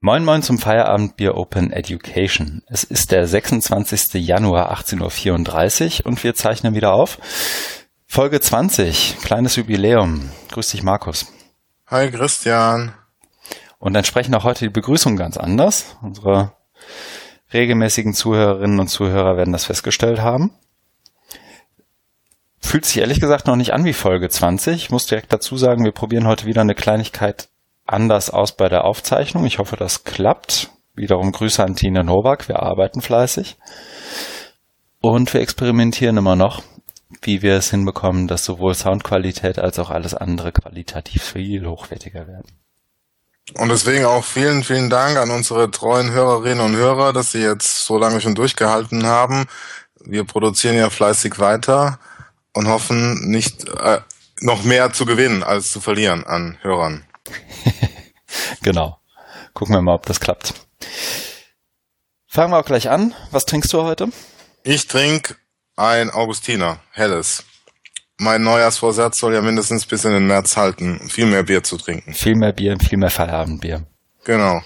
Moin Moin zum Feierabendbier Open Education. Es ist der 26. Januar 18.34 Uhr und wir zeichnen wieder auf. Folge 20, kleines Jubiläum. Grüß dich, Markus. Hi, Christian. Und entsprechend auch heute die Begrüßung ganz anders. Unsere regelmäßigen Zuhörerinnen und Zuhörer werden das festgestellt haben. Fühlt sich ehrlich gesagt noch nicht an wie Folge 20. Ich muss direkt dazu sagen, wir probieren heute wieder eine Kleinigkeit anders aus bei der Aufzeichnung. Ich hoffe, das klappt. Wiederum Grüße an Tina Nowak. Wir arbeiten fleißig. Und wir experimentieren immer noch, wie wir es hinbekommen, dass sowohl Soundqualität als auch alles andere qualitativ viel hochwertiger werden. Und deswegen auch vielen, vielen Dank an unsere treuen Hörerinnen und Hörer, dass sie jetzt so lange schon durchgehalten haben. Wir produzieren ja fleißig weiter und hoffen nicht äh, noch mehr zu gewinnen als zu verlieren an Hörern. genau. Gucken wir mal, ob das klappt. Fangen wir auch gleich an. Was trinkst du heute? Ich trinke ein Augustiner, helles. Mein Neujahrsvorsatz soll ja mindestens bis in den März halten, viel mehr Bier zu trinken. Viel mehr Bier, viel mehr Feierabendbier. Genau.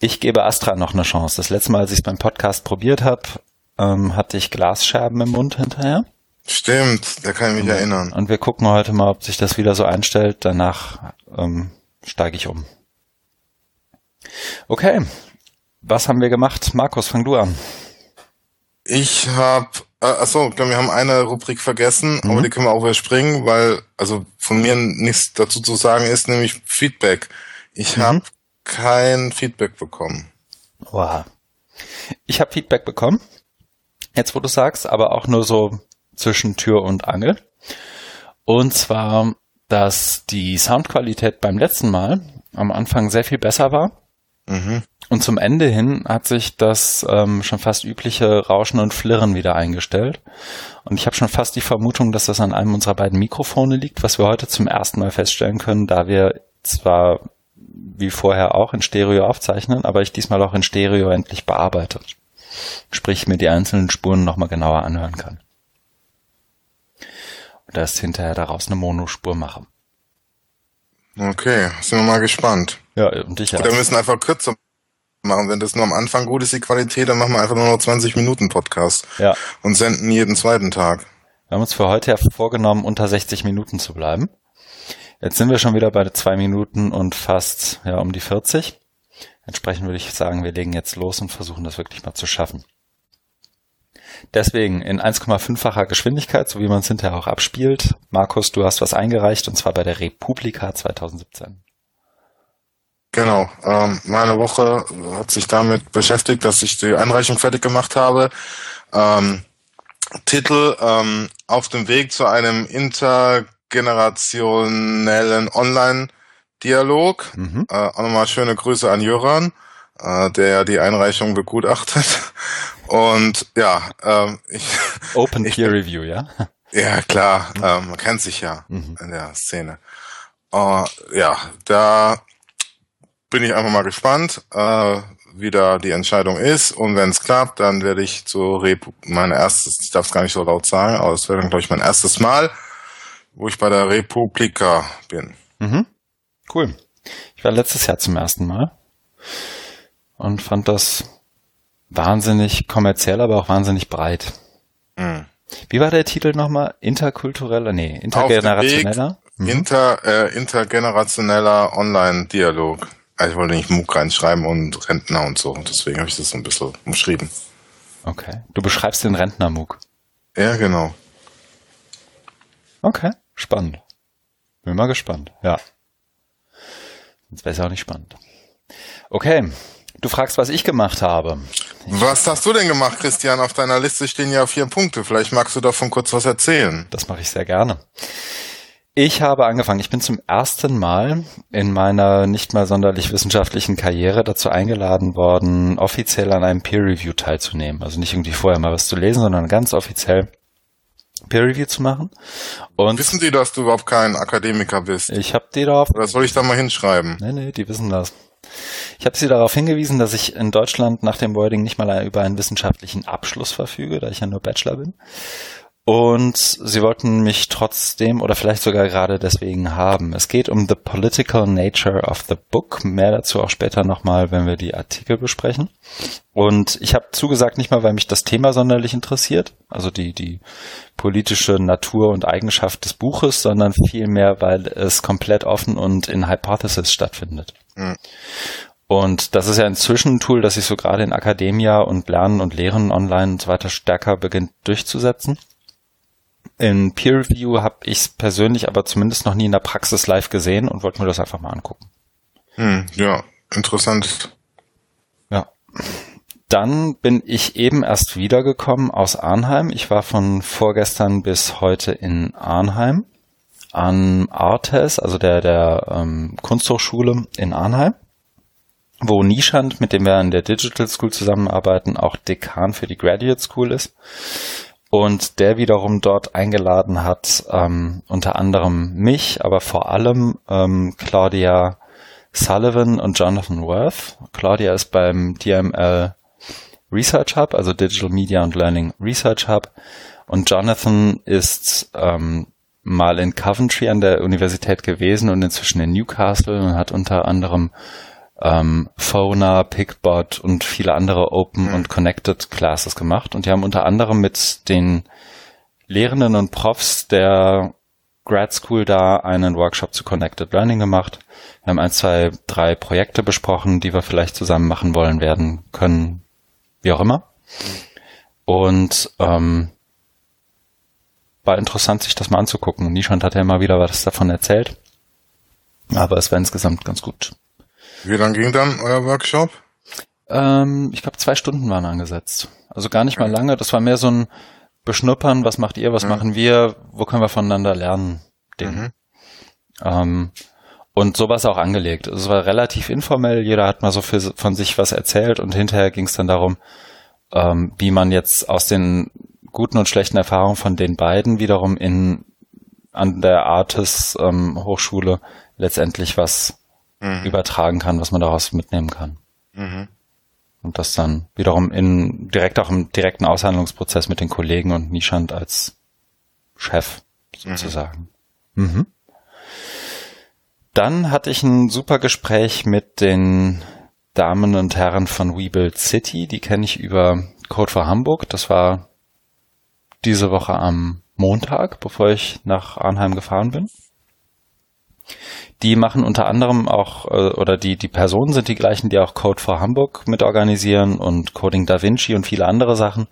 Ich gebe Astra noch eine Chance. Das letzte Mal, als ich es beim Podcast probiert habe, ähm, hatte ich Glasscherben im Mund hinterher. Stimmt, da kann ich mich und, erinnern. Und wir gucken heute mal, ob sich das wieder so einstellt. Danach ähm, steige ich um. Okay, was haben wir gemacht? Markus, fang du an. Ich habe, äh, achso, wir haben eine Rubrik vergessen, mhm. aber die können wir auch überspringen, weil also von mir nichts dazu zu sagen ist, nämlich Feedback. Ich mhm. habe kein Feedback bekommen. Wow. Ich habe Feedback bekommen. Jetzt, wo du sagst, aber auch nur so zwischen Tür und Angel. Und zwar dass die Soundqualität beim letzten Mal am Anfang sehr viel besser war. Mhm. Und zum Ende hin hat sich das ähm, schon fast übliche Rauschen und Flirren wieder eingestellt. Und ich habe schon fast die Vermutung, dass das an einem unserer beiden Mikrofone liegt, was wir heute zum ersten Mal feststellen können, da wir zwar wie vorher auch in Stereo aufzeichnen, aber ich diesmal auch in Stereo endlich bearbeite. Sprich, mir die einzelnen Spuren nochmal genauer anhören kann erst hinterher daraus eine Monospur machen. Okay, sind wir mal gespannt. Ja, und ich auch. Oder wir müssen einfach kürzer machen. Wenn das nur am Anfang gut ist, die Qualität, dann machen wir einfach nur noch 20 Minuten Podcast. Ja. Und senden jeden zweiten Tag. Wir haben uns für heute ja vorgenommen, unter 60 Minuten zu bleiben. Jetzt sind wir schon wieder bei zwei Minuten und fast ja um die 40. Entsprechend würde ich sagen, wir legen jetzt los und versuchen das wirklich mal zu schaffen. Deswegen in 1,5-facher Geschwindigkeit, so wie man es hinterher auch abspielt. Markus, du hast was eingereicht und zwar bei der Republika 2017. Genau. Ähm, meine Woche hat sich damit beschäftigt, dass ich die Einreichung fertig gemacht habe. Ähm, Titel ähm, Auf dem Weg zu einem intergenerationellen Online-Dialog. Mhm. Äh, auch nochmal schöne Grüße an Jöran, äh, der die Einreichung begutachtet. Und ja, ähm, ich. Open ich, Peer Review, ja? Ja, klar, ähm, man kennt sich ja mhm. in der Szene. Uh, ja, da bin ich einfach mal gespannt, äh, wie da die Entscheidung ist. Und wenn es klappt, dann werde ich zu Repu mein erstes, ich darf es gar nicht so laut sagen, aber es wäre dann, glaube ich, mein erstes Mal, wo ich bei der Republika bin. Mhm. Cool. Ich war letztes Jahr zum ersten Mal und fand das wahnsinnig kommerziell, aber auch wahnsinnig breit. Mhm. Wie war der Titel nochmal? Interkultureller, nee, intergenerationeller? Mhm. Inter, äh, intergenerationeller Online-Dialog. Also ich wollte nicht MOOC reinschreiben und Rentner und so. Deswegen habe ich das so ein bisschen umschrieben. Okay. Du beschreibst den Rentner-MOOC. Ja, genau. Okay, spannend. Bin mal gespannt, ja. Sonst wäre es ja auch nicht spannend. Okay, du fragst, was ich gemacht habe. Was hast du denn gemacht, Christian? Auf deiner Liste stehen ja vier Punkte. Vielleicht magst du davon kurz was erzählen. Das mache ich sehr gerne. Ich habe angefangen. Ich bin zum ersten Mal in meiner nicht mal sonderlich wissenschaftlichen Karriere dazu eingeladen worden, offiziell an einem Peer Review teilzunehmen. Also nicht irgendwie vorher mal was zu lesen, sondern ganz offiziell Peer Review zu machen. Und wissen die, dass du überhaupt kein Akademiker bist? Ich habe die darauf. Oder soll ich da mal hinschreiben? Nee, nee, die wissen das. Ich habe Sie darauf hingewiesen, dass ich in Deutschland nach dem Wording nicht mal über einen wissenschaftlichen Abschluss verfüge, da ich ja nur Bachelor bin. Und sie wollten mich trotzdem oder vielleicht sogar gerade deswegen haben. Es geht um the political nature of the book. Mehr dazu auch später nochmal, wenn wir die Artikel besprechen. Und ich habe zugesagt, nicht mal, weil mich das Thema sonderlich interessiert, also die, die politische Natur und Eigenschaft des Buches, sondern vielmehr, weil es komplett offen und in Hypothesis stattfindet. Mhm. Und das ist ja inzwischen ein Tool, das sich so gerade in Akademia und Lernen und Lehren online und so weiter stärker beginnt durchzusetzen. In Peer Review habe ich es persönlich aber zumindest noch nie in der Praxis live gesehen und wollte mir das einfach mal angucken. Hm, ja, interessant. Ja. Dann bin ich eben erst wiedergekommen aus Arnheim. Ich war von vorgestern bis heute in Arnheim an Artes, also der, der ähm, Kunsthochschule in Arnheim, wo Nischand, mit dem wir in der Digital School zusammenarbeiten, auch Dekan für die Graduate School ist und der wiederum dort eingeladen hat, ähm, unter anderem mich, aber vor allem ähm, Claudia Sullivan und Jonathan Worth. Claudia ist beim DML Research Hub, also Digital Media and Learning Research Hub. Und Jonathan ist ähm, mal in Coventry an der Universität gewesen und inzwischen in Newcastle und hat unter anderem ähm, Phona, Pickbot und viele andere Open mhm. und Connected Classes gemacht. Und die haben unter anderem mit den Lehrenden und Profs der Grad School da einen Workshop zu Connected Learning gemacht. Wir haben ein, zwei, drei Projekte besprochen, die wir vielleicht zusammen machen wollen werden können, wie auch immer. Und ähm, war interessant, sich das mal anzugucken. Nischand hat ja immer wieder was davon erzählt. Aber es war insgesamt ganz gut. Wie lang ging dann euer Workshop? Ähm, ich glaube, zwei Stunden waren angesetzt. Also gar nicht mal lange. Das war mehr so ein Beschnuppern, was macht ihr, was mhm. machen wir, wo können wir voneinander lernen, Ding. Mhm. Ähm, und so war es auch angelegt. Also es war relativ informell, jeder hat mal so für, von sich was erzählt und hinterher ging es dann darum, ähm, wie man jetzt aus den guten und schlechten Erfahrungen von den beiden wiederum in an der Artis ähm, Hochschule letztendlich was mhm. übertragen kann, was man daraus mitnehmen kann. Mhm. Und das dann wiederum in direkt auch im direkten Aushandlungsprozess mit den Kollegen und Nischand als Chef sozusagen. Mhm. mhm. Dann hatte ich ein super Gespräch mit den Damen und Herren von WeBuild City. Die kenne ich über Code for Hamburg. Das war diese Woche am Montag, bevor ich nach Arnheim gefahren bin. Die machen unter anderem auch, äh, oder die, die Personen sind die gleichen, die auch Code for Hamburg mitorganisieren und Coding Da Vinci und viele andere Sachen.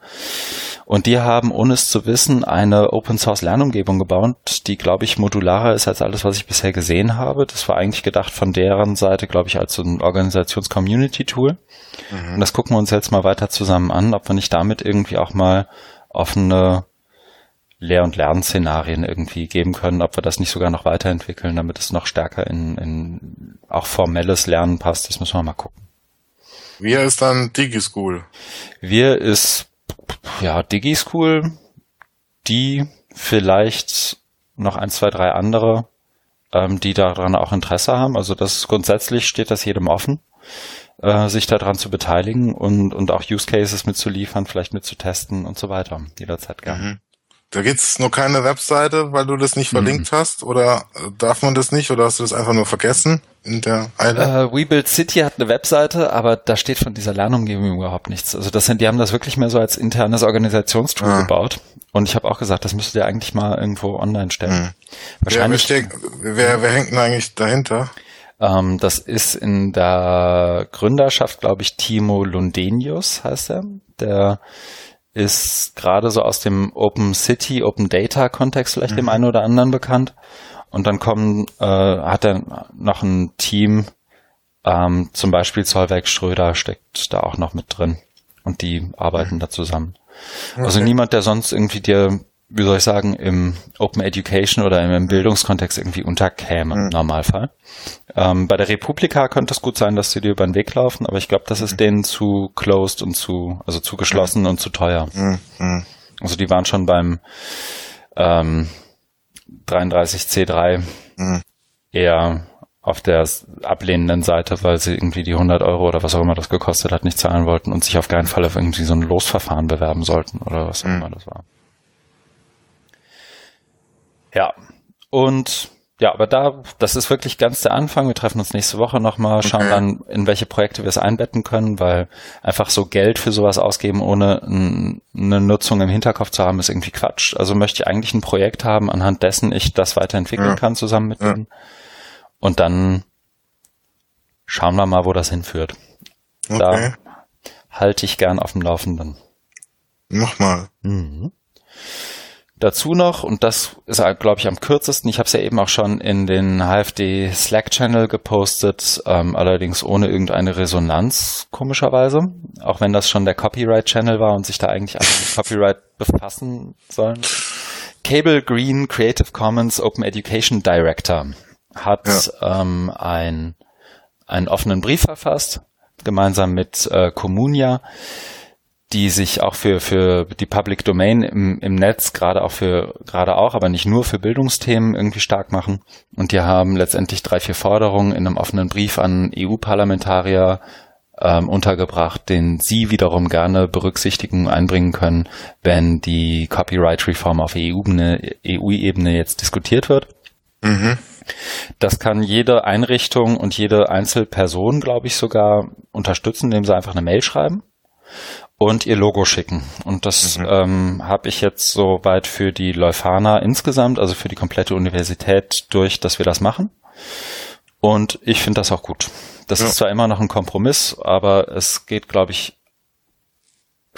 Und die haben, ohne es zu wissen, eine Open Source Lernumgebung gebaut, die, glaube ich, modularer ist als alles, was ich bisher gesehen habe. Das war eigentlich gedacht von deren Seite, glaube ich, als so ein Organisations-Community-Tool. Mhm. Und das gucken wir uns jetzt mal weiter zusammen an, ob wir nicht damit irgendwie auch mal offene Lehr- und Lernszenarien irgendwie geben können, ob wir das nicht sogar noch weiterentwickeln, damit es noch stärker in, in auch formelles Lernen passt. Das müssen wir mal gucken. Wir ist dann DigiSchool. Wir ist ja DigiSchool, die vielleicht noch ein, zwei, drei andere, ähm, die daran auch Interesse haben. Also das grundsätzlich steht das jedem offen, äh, sich daran zu beteiligen und, und auch Use Cases mitzuliefern, vielleicht mitzutesten und so weiter. Jederzeit gerne. Mhm. Da gibt's nur keine Webseite, weil du das nicht verlinkt mhm. hast? Oder darf man das nicht? Oder hast du das einfach nur vergessen in der Eile? Uh, WeBuild City hat eine Webseite, aber da steht von dieser Lernumgebung überhaupt nichts. Also das sind, die haben das wirklich mehr so als internes Organisationstool ah. gebaut. Und ich habe auch gesagt, das müsstet ihr eigentlich mal irgendwo online stellen. Mhm. Wahrscheinlich. Wer, wer, wer, wer hängt denn eigentlich dahinter? Ähm, das ist in der Gründerschaft, glaube ich, Timo Lundenius heißt er. Der ist gerade so aus dem Open City, Open Data Kontext vielleicht mhm. dem einen oder anderen bekannt. Und dann kommen, äh, hat er noch ein Team, ähm, zum Beispiel Zollwerk Schröder steckt da auch noch mit drin. Und die arbeiten mhm. da zusammen. Also okay. Also niemand, der sonst irgendwie dir wie soll ich sagen, im Open Education oder im, Bildungskontext irgendwie unterkäme mhm. im Normalfall. Ähm, bei der Republika könnte es gut sein, dass sie dir über den Weg laufen, aber ich glaube, das ist mhm. denen zu closed und zu, also zu geschlossen mhm. und zu teuer. Mhm. Mhm. Also die waren schon beim ähm, 33C3 mhm. eher auf der ablehnenden Seite, weil sie irgendwie die 100 Euro oder was auch immer das gekostet hat, nicht zahlen wollten und sich auf keinen Fall auf irgendwie so ein Losverfahren bewerben sollten oder was auch immer das war. Ja. Und ja, aber da, das ist wirklich ganz der Anfang. Wir treffen uns nächste Woche nochmal, schauen okay. dann, in welche Projekte wir es einbetten können, weil einfach so Geld für sowas ausgeben, ohne eine Nutzung im Hinterkopf zu haben, ist irgendwie Quatsch. Also möchte ich eigentlich ein Projekt haben, anhand dessen ich das weiterentwickeln ja. kann zusammen mit ja. denen. Und dann schauen wir mal, wo das hinführt. Okay. Da halte ich gern auf dem Laufenden. Mach mal. Mhm. Dazu noch, und das ist, glaube ich, am kürzesten, ich habe es ja eben auch schon in den HFD Slack-Channel gepostet, ähm, allerdings ohne irgendeine Resonanz, komischerweise, auch wenn das schon der Copyright-Channel war und sich da eigentlich alle mit Copyright befassen sollen. Cable Green Creative Commons Open Education Director hat ja. ähm, ein, einen offenen Brief verfasst, gemeinsam mit äh, Comunia, die sich auch für, für die Public Domain im, im Netz, gerade auch für, gerade auch, aber nicht nur für Bildungsthemen irgendwie stark machen. Und die haben letztendlich drei, vier Forderungen in einem offenen Brief an EU-Parlamentarier ähm, untergebracht, den sie wiederum gerne berücksichtigen, einbringen können, wenn die Copyright-Reform auf EU-Ebene EU jetzt diskutiert wird. Mhm. Das kann jede Einrichtung und jede Einzelperson, glaube ich, sogar unterstützen, indem sie einfach eine Mail schreiben und ihr Logo schicken. Und das mhm. ähm, habe ich jetzt soweit für die Leuphana insgesamt, also für die komplette Universität durch, dass wir das machen. Und ich finde das auch gut. Das ja. ist zwar immer noch ein Kompromiss, aber es geht, glaube ich,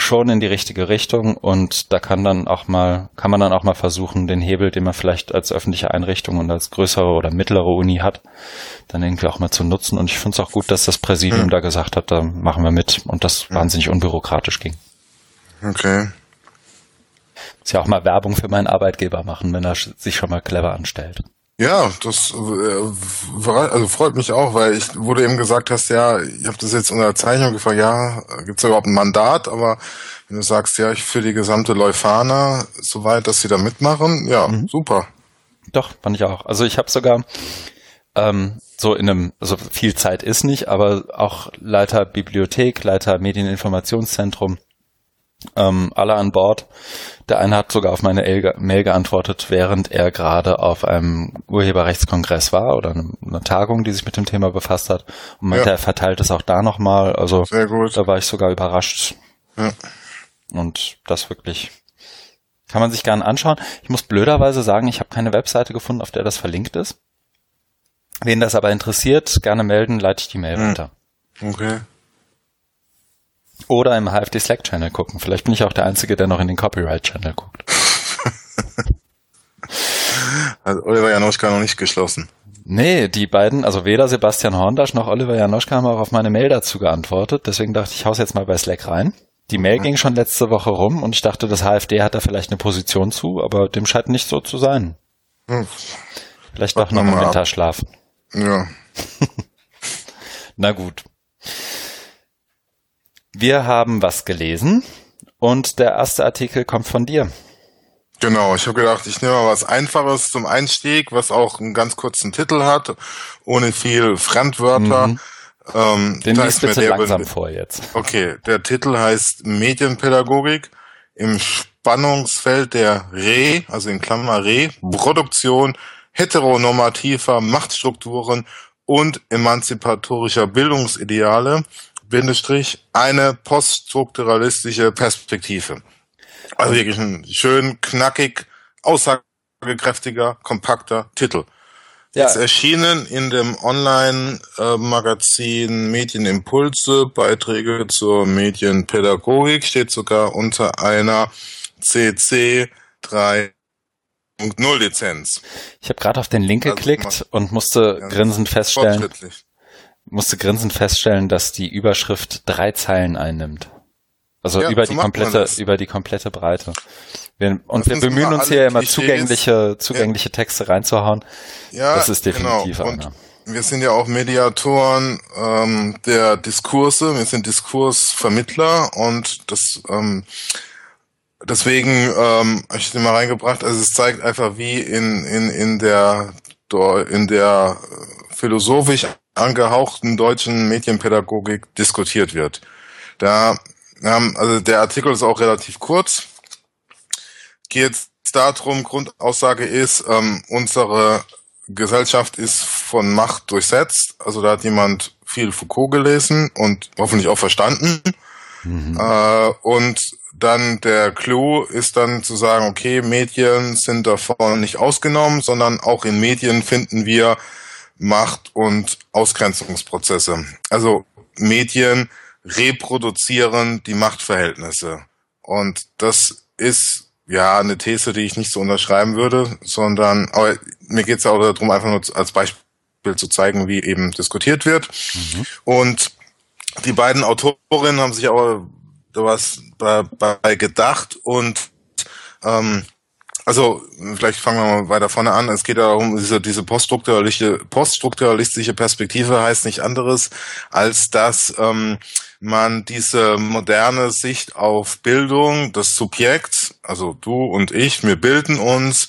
schon in die richtige Richtung und da kann dann auch mal, kann man dann auch mal versuchen, den Hebel, den man vielleicht als öffentliche Einrichtung und als größere oder mittlere Uni hat, dann irgendwie auch mal zu nutzen. Und ich finde es auch gut, dass das Präsidium mhm. da gesagt hat, da machen wir mit und das mhm. wahnsinnig unbürokratisch ging. Okay. Ist ja auch mal Werbung für meinen Arbeitgeber machen, wenn er sich schon mal clever anstellt. Ja, das äh, also freut mich auch, weil ich wurde eben gesagt hast, ja, ich habe das jetzt unter Zeichnung gefragt, ja, gibt es überhaupt ein Mandat, aber wenn du sagst, ja, ich für die gesamte Leuphana, soweit, dass sie da mitmachen, ja, mhm. super. Doch, fand ich auch. Also ich habe sogar ähm, so in einem, also viel Zeit ist nicht, aber auch Leiter Bibliothek, Leiter Medieninformationszentrum, ähm, alle an Bord. Der eine hat sogar auf meine Mail geantwortet, während er gerade auf einem Urheberrechtskongress war oder eine, eine, Tagung, die sich mit dem Thema befasst hat. Und meinte, ja. er verteilt es auch da nochmal. Also Sehr gut. da war ich sogar überrascht. Ja. Und das wirklich kann man sich gerne anschauen. Ich muss blöderweise sagen, ich habe keine Webseite gefunden, auf der das verlinkt ist. Wen das aber interessiert, gerne melden, leite ich die Mail hm. weiter. Okay. Oder im HFD Slack Channel gucken. Vielleicht bin ich auch der Einzige, der noch in den Copyright Channel guckt. also Oliver Janoschka noch nicht geschlossen. Nee, die beiden, also weder Sebastian Horndasch noch Oliver Janoschka haben auch auf meine Mail dazu geantwortet. Deswegen dachte ich, ich hau's jetzt mal bei Slack rein. Die Mail mhm. ging schon letzte Woche rum und ich dachte, das HFD hat da vielleicht eine Position zu, aber dem scheint nicht so zu sein. Hm. Vielleicht doch noch im Winterschlaf. Ja. Na gut. Wir haben was gelesen und der erste Artikel kommt von dir. Genau, ich habe gedacht, ich nehme mal was Einfaches zum Einstieg, was auch einen ganz kurzen Titel hat, ohne viel Fremdwörter. Mhm. Ähm, Den liest bitte langsam vor jetzt. Okay, der Titel heißt Medienpädagogik im Spannungsfeld der Re, also in Klammer Re, Produktion heteronormativer Machtstrukturen und emanzipatorischer Bildungsideale Bindestrich, eine poststrukturalistische Perspektive. Also wirklich ein schön knackig, aussagekräftiger, kompakter Titel. Ja. Ist erschienen in dem Online-Magazin Medienimpulse, Beiträge zur Medienpädagogik, steht sogar unter einer CC 3.0 Lizenz. Ich habe gerade auf den Link also geklickt und musste grinsend feststellen, musste grinsend feststellen, dass die Überschrift drei Zeilen einnimmt. Also ja, über die komplette, über die komplette Breite. Wir, und wir bemühen uns hier immer zugängliche, zugängliche ja. Texte reinzuhauen. Ja, das ist definitiv genau. Und wir sind ja auch Mediatoren ähm, der Diskurse, wir sind Diskursvermittler und das ähm, deswegen ähm, habe ich den mal reingebracht. Also es zeigt einfach, wie in in in der in der philosophisch angehauchten deutschen Medienpädagogik diskutiert wird. Da, ähm, also der Artikel ist auch relativ kurz, geht darum, Grundaussage ist, ähm, unsere Gesellschaft ist von Macht durchsetzt. Also da hat jemand viel Foucault gelesen und hoffentlich auch verstanden. Mhm. Äh, und dann der Clou ist dann zu sagen, okay, Medien sind davon nicht ausgenommen, sondern auch in Medien finden wir Macht- und Ausgrenzungsprozesse. Also Medien reproduzieren die Machtverhältnisse. Und das ist ja eine These, die ich nicht so unterschreiben würde, sondern aber mir geht es auch darum, einfach nur als Beispiel zu zeigen, wie eben diskutiert wird. Mhm. Und die beiden Autorinnen haben sich aber was bei, bei gedacht und ähm, also vielleicht fangen wir mal weiter vorne an. Es geht darum, diese, diese poststrukturalistische, poststrukturalistische Perspektive heißt nicht anderes, als dass ähm, man diese moderne Sicht auf Bildung des Subjekts, also du und ich, wir bilden uns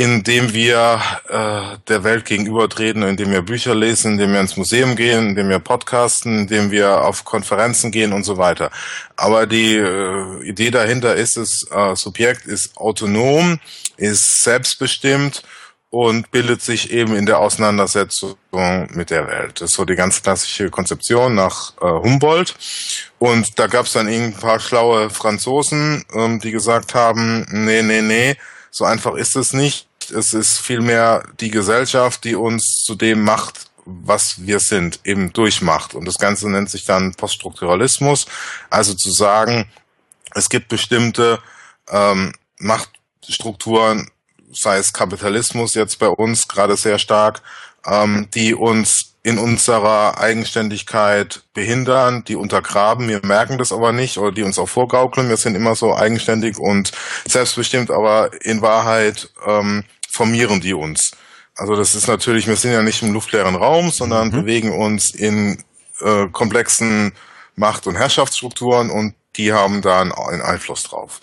indem wir äh, der Welt gegenübertreten, indem wir Bücher lesen, indem wir ins Museum gehen, indem wir podcasten, indem wir auf Konferenzen gehen und so weiter. Aber die äh, Idee dahinter ist, das äh, Subjekt ist autonom, ist selbstbestimmt und bildet sich eben in der Auseinandersetzung mit der Welt. Das ist so die ganz klassische Konzeption nach äh, Humboldt. Und da gab es dann ein paar schlaue Franzosen, ähm, die gesagt haben, nee, nee, nee, so einfach ist es nicht. Es ist vielmehr die Gesellschaft, die uns zu dem macht, was wir sind, eben durchmacht. Und das Ganze nennt sich dann Poststrukturalismus. Also zu sagen, es gibt bestimmte ähm, Machtstrukturen, sei es Kapitalismus jetzt bei uns gerade sehr stark, ähm, die uns in unserer Eigenständigkeit behindern, die untergraben, wir merken das aber nicht oder die uns auch vorgaukeln, wir sind immer so eigenständig und selbstbestimmt, aber in Wahrheit ähm, formieren die uns. Also das ist natürlich, wir sind ja nicht im luftleeren Raum, sondern mhm. bewegen uns in äh, komplexen Macht- und Herrschaftsstrukturen und die haben da einen Einfluss drauf.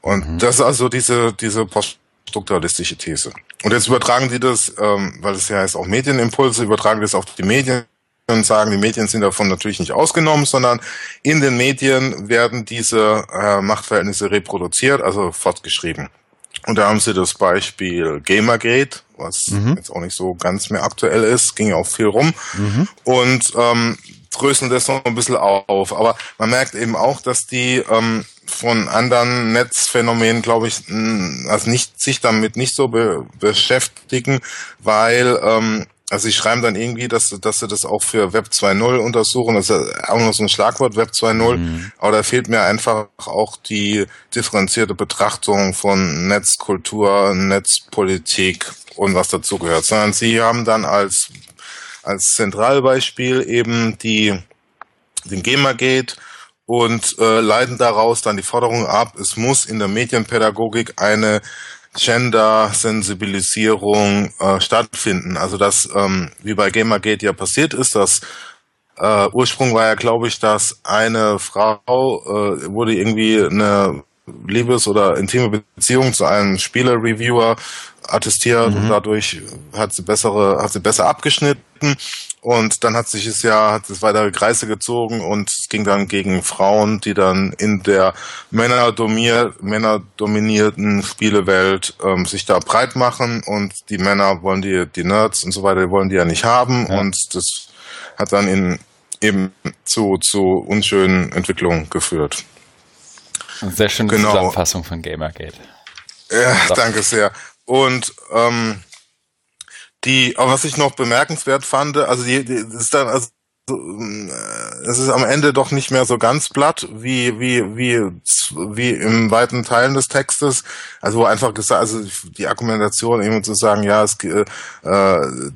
Und mhm. das ist also diese, diese Post strukturalistische These. Und jetzt übertragen die das, ähm, weil es ja heißt auch Medienimpulse, übertragen das auf die Medien und sagen, die Medien sind davon natürlich nicht ausgenommen, sondern in den Medien werden diese äh, Machtverhältnisse reproduziert, also fortgeschrieben. Und da haben sie das Beispiel Gamergate, was mhm. jetzt auch nicht so ganz mehr aktuell ist, ging ja auch viel rum. Mhm. Und ähm, dröseln das noch ein bisschen auf. Aber man merkt eben auch, dass die ähm, von anderen Netzphänomenen, glaube ich, also nicht sich damit nicht so be beschäftigen, weil ähm, also sie schreiben dann irgendwie, dass, dass sie das auch für Web 2.0 untersuchen. Das ist auch noch so ein Schlagwort, Web 2.0. Mhm. Aber da fehlt mir einfach auch die differenzierte Betrachtung von Netzkultur, Netzpolitik und was dazugehört. Sondern sie haben dann als, als Zentralbeispiel eben die, den Gamergate und äh, leiten daraus dann die Forderung ab, es muss in der Medienpädagogik eine Gender-Sensibilisierung äh, stattfinden. Also das, ähm, wie bei Gamergate ja passiert ist, dass äh, Ursprung war ja, glaube ich, dass eine Frau äh, wurde irgendwie eine Liebes- oder intime Beziehung zu einem Spieler-Reviewer attestiert mhm. und dadurch hat sie bessere, hat sie besser abgeschnitten und dann hat sich es ja, hat es weitere Kreise gezogen und es ging dann gegen Frauen, die dann in der männerdominierten Spielewelt ähm, sich da breit machen und die Männer wollen die, die Nerds und so weiter, die wollen die ja nicht haben ja. und das hat dann in, eben zu, zu unschönen Entwicklungen geführt. Eine sehr schöne genau. Zusammenfassung von Gamergate. Ja, so. danke sehr. Und ähm, die, aber was ich noch bemerkenswert fand, also die, die ist dann, also es ist am Ende doch nicht mehr so ganz platt wie wie wie wie im weiten Teilen des Textes. Also wo einfach gesagt, also die Argumentation eben zu sagen, ja, es, äh,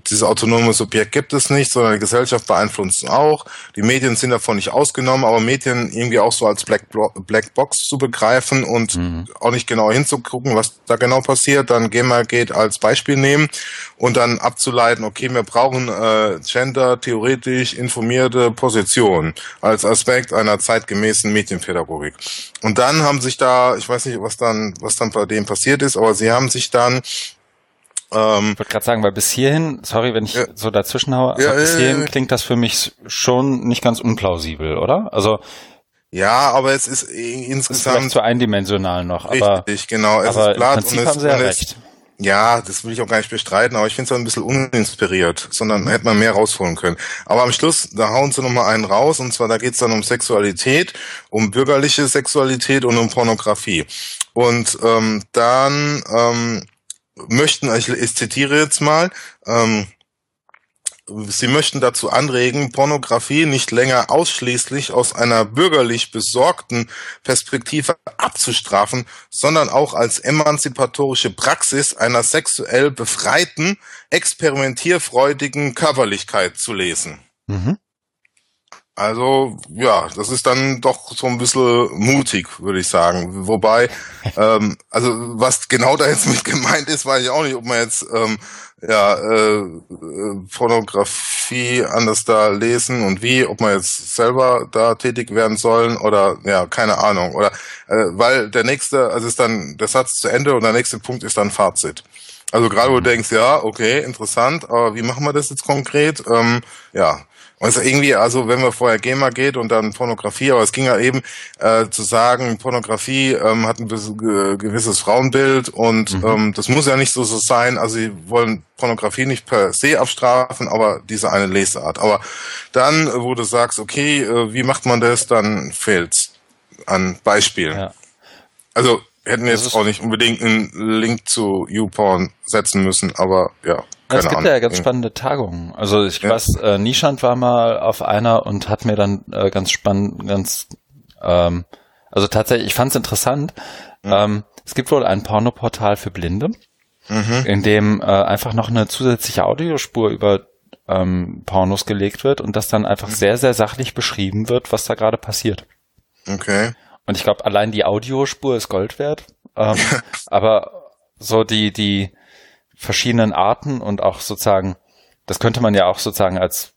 dieses autonome Subjekt gibt es nicht, sondern die Gesellschaft beeinflusst es auch. Die Medien sind davon nicht ausgenommen, aber Medien irgendwie auch so als Black, Black Box zu begreifen und mhm. auch nicht genau hinzugucken, was da genau passiert. Dann geht als Beispiel nehmen und dann abzuleiten, okay, wir brauchen äh, Gender theoretisch informierte Position als Aspekt einer zeitgemäßen Medienpädagogik. Und dann haben sich da, ich weiß nicht, was dann, was dann bei dem passiert ist, aber sie haben sich dann ähm, ich wollte gerade sagen, weil bis hierhin, sorry, wenn ich ja, so dazwischen haue, ja, bis hierhin ja, klingt das für mich schon nicht ganz unplausibel, oder? Also Ja, aber es ist insgesamt. Es ist zu eindimensional noch, aber. Richtig, genau. Es aber ist platt im Prinzip und es, haben sie ja recht. Ja, das will ich auch gar nicht bestreiten, aber ich finde es ein bisschen uninspiriert, sondern hätte man mehr rausholen können. Aber am Schluss, da hauen sie nochmal einen raus, und zwar da geht es dann um Sexualität, um bürgerliche Sexualität und um Pornografie. Und ähm, dann ähm, möchten, ich, ich zitiere jetzt mal, ähm, Sie möchten dazu anregen, Pornografie nicht länger ausschließlich aus einer bürgerlich besorgten Perspektive abzustrafen, sondern auch als emanzipatorische Praxis einer sexuell befreiten, experimentierfreudigen Körperlichkeit zu lesen. Mhm. Also ja, das ist dann doch so ein bisschen mutig, würde ich sagen. Wobei, ähm, also was genau da jetzt mit gemeint ist, weiß ich auch nicht, ob man jetzt ähm, ja äh, Pornografie anders da lesen und wie, ob man jetzt selber da tätig werden sollen oder ja, keine Ahnung. Oder äh, weil der nächste, also ist dann der Satz zu Ende und der nächste Punkt ist dann Fazit. Also gerade wo du denkst, ja, okay, interessant, aber wie machen wir das jetzt konkret? Ähm, ja, also irgendwie, also wenn man vorher Gamer geht und dann Pornografie, aber es ging ja eben äh, zu sagen, Pornografie ähm, hat ein äh, gewisses Frauenbild und mhm. ähm, das muss ja nicht so, so sein. Also sie wollen Pornografie nicht per se abstrafen, aber diese eine Lesart. Aber dann, wo du sagst, okay, äh, wie macht man das, dann fehlt's an Beispielen. Ja. Also hätten jetzt auch nicht unbedingt einen Link zu YouPorn setzen müssen, aber ja. Keine es gibt Ahnung. ja ganz spannende Tagungen. Also ich ja. weiß, äh, Nischand war mal auf einer und hat mir dann äh, ganz spannend, ganz, ähm, also tatsächlich, ich fand es interessant. Mhm. Ähm, es gibt wohl ein Pornoportal für Blinde, mhm. in dem äh, einfach noch eine zusätzliche Audiospur über ähm, Pornos gelegt wird und das dann einfach mhm. sehr, sehr sachlich beschrieben wird, was da gerade passiert. Okay. Und ich glaube, allein die Audiospur ist Gold wert. Ähm, aber so die, die verschiedenen Arten und auch sozusagen, das könnte man ja auch sozusagen als,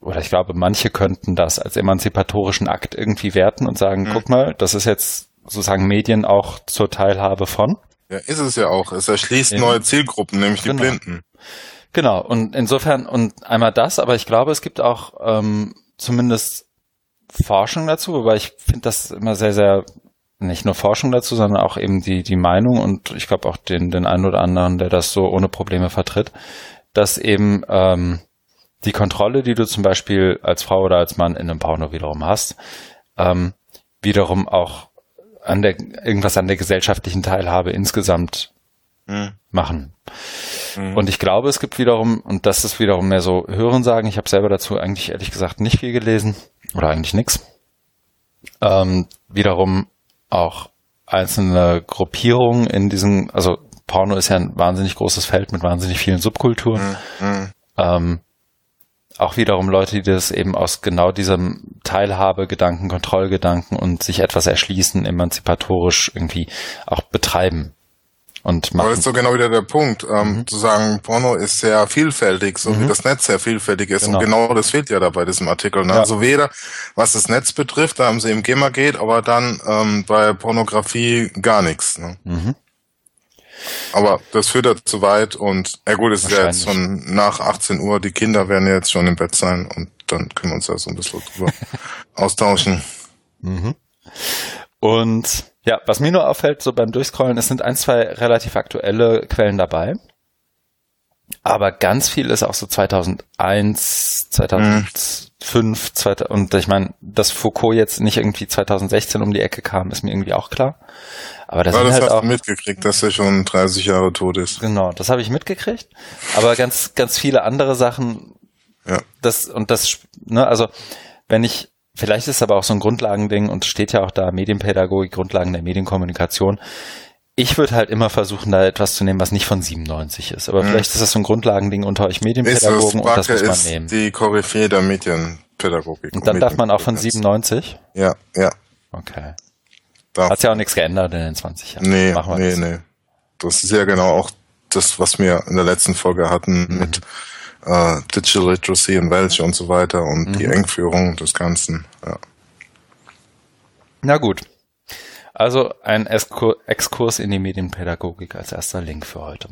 oder ich glaube, manche könnten das als emanzipatorischen Akt irgendwie werten und sagen, mhm. guck mal, das ist jetzt sozusagen Medien auch zur Teilhabe von. Ja, ist es ja auch. Es erschließt ja. neue Zielgruppen, nämlich genau. die Blinden. Genau, und insofern, und einmal das, aber ich glaube, es gibt auch ähm, zumindest Forschung dazu, wobei ich finde das immer sehr, sehr, nicht nur Forschung dazu, sondern auch eben die, die Meinung und ich glaube auch den, den einen oder anderen, der das so ohne Probleme vertritt, dass eben ähm, die Kontrolle, die du zum Beispiel als Frau oder als Mann in einem Porno wiederum hast, ähm, wiederum auch an der, irgendwas an der gesellschaftlichen Teilhabe insgesamt mhm. machen. Mhm. Und ich glaube, es gibt wiederum, und das ist wiederum mehr so Hörensagen, ich habe selber dazu eigentlich ehrlich gesagt nicht viel gelesen, oder eigentlich nix. Ähm, wiederum auch einzelne Gruppierungen in diesem, also Porno ist ja ein wahnsinnig großes Feld mit wahnsinnig vielen Subkulturen. Mhm. Ähm, auch wiederum Leute, die das eben aus genau diesem Teilhabe-Gedanken, Kontrollgedanken und sich etwas erschließen, emanzipatorisch irgendwie auch betreiben und machen. Aber das ist so genau wieder der Punkt, ähm, mhm. zu sagen, Porno ist sehr vielfältig, so mhm. wie das Netz sehr vielfältig ist. Genau. Und genau das fehlt ja da bei diesem Artikel. Ne? Ja. Also weder was das Netz betrifft, da haben sie im GEMA geht, aber dann ähm, bei Pornografie gar nichts. Ne? Mhm. Aber das führt ja zu weit und ja gut, es ist ja jetzt schon nach 18 Uhr, die Kinder werden ja jetzt schon im Bett sein und dann können wir uns ja so ein bisschen drüber austauschen. Mhm. Und ja, was mir nur auffällt, so beim Durchscrollen, es sind ein, zwei relativ aktuelle Quellen dabei. Aber ganz viel ist auch so 2001, 2005, 2000, und ich meine, dass Foucault jetzt nicht irgendwie 2016 um die Ecke kam, ist mir irgendwie auch klar. Aber das, das halt hast auch, du mitgekriegt, dass er schon 30 Jahre tot ist. Genau, das habe ich mitgekriegt. Aber ganz, ganz viele andere Sachen. Ja. Das und das, ne, also wenn ich Vielleicht ist es aber auch so ein Grundlagending und steht ja auch da Medienpädagogik, Grundlagen der Medienkommunikation. Ich würde halt immer versuchen, da etwas zu nehmen, was nicht von 97 ist. Aber mhm. vielleicht ist das so ein Grundlagending unter euch Medienpädagogen und das muss man nehmen. Die Koryphäe der Medienpädagogik. Und dann darf man auch von 97? Ja, ja. Okay. Darf. Hat ja auch nichts geändert in den 20 Jahren. Nee, nee, das. nee. Das ist ja genau auch das, was wir in der letzten Folge hatten mhm. mit äh, Digital Literacy und welche und so weiter und mhm. die Engführung des Ganzen. Ja. Na gut. Also ein Exkurs in die Medienpädagogik als erster Link für heute.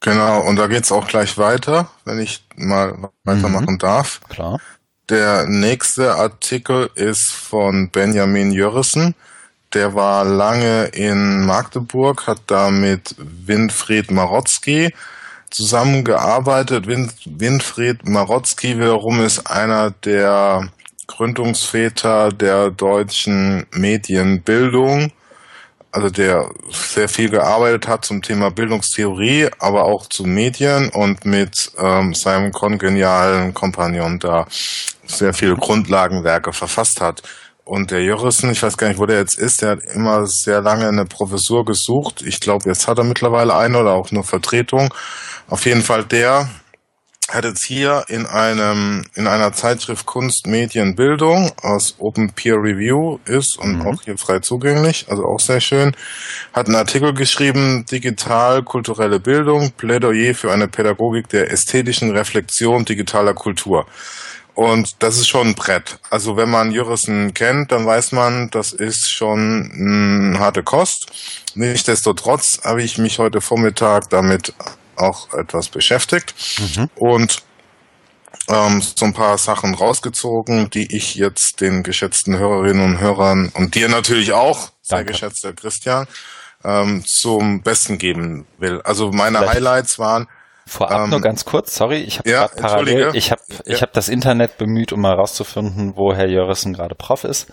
Genau, und da geht's auch gleich weiter, wenn ich mal weitermachen mhm. darf. Klar. der nächste Artikel ist von Benjamin Jörrissen. Der war lange in Magdeburg, hat da mit Winfried Marotzki zusammengearbeitet. Win Winfried Marotzki wiederum ist einer der Gründungsväter der deutschen Medienbildung also der sehr viel gearbeitet hat zum Thema Bildungstheorie, aber auch zu Medien und mit ähm, seinem kongenialen Kompagnon da sehr viele Grundlagenwerke verfasst hat. Und der Jörrissen, ich weiß gar nicht, wo der jetzt ist, der hat immer sehr lange eine Professur gesucht. Ich glaube, jetzt hat er mittlerweile eine oder auch nur Vertretung. Auf jeden Fall der hat jetzt hier in einem in einer Zeitschrift Kunst, Medien, Bildung aus Open Peer Review ist und mhm. auch hier frei zugänglich, also auch sehr schön, hat einen Artikel geschrieben, digital kulturelle Bildung, Plädoyer für eine Pädagogik der ästhetischen Reflexion digitaler Kultur. Und das ist schon ein Brett. Also wenn man Jurissen kennt, dann weiß man, das ist schon eine harte Kost. Nichtsdestotrotz habe ich mich heute Vormittag damit auch etwas beschäftigt mhm. und ähm, so ein paar Sachen rausgezogen, die ich jetzt den geschätzten Hörerinnen und Hörern und dir natürlich auch, sehr Danke. geschätzter Christian, ähm, zum Besten geben will. Also meine Vielleicht Highlights waren Vorab ähm, nur ganz kurz, sorry, ich habe ja, parallel, ich habe ja. ich habe das Internet bemüht, um mal herauszufinden, wo Herr Jörissen gerade Prof ist.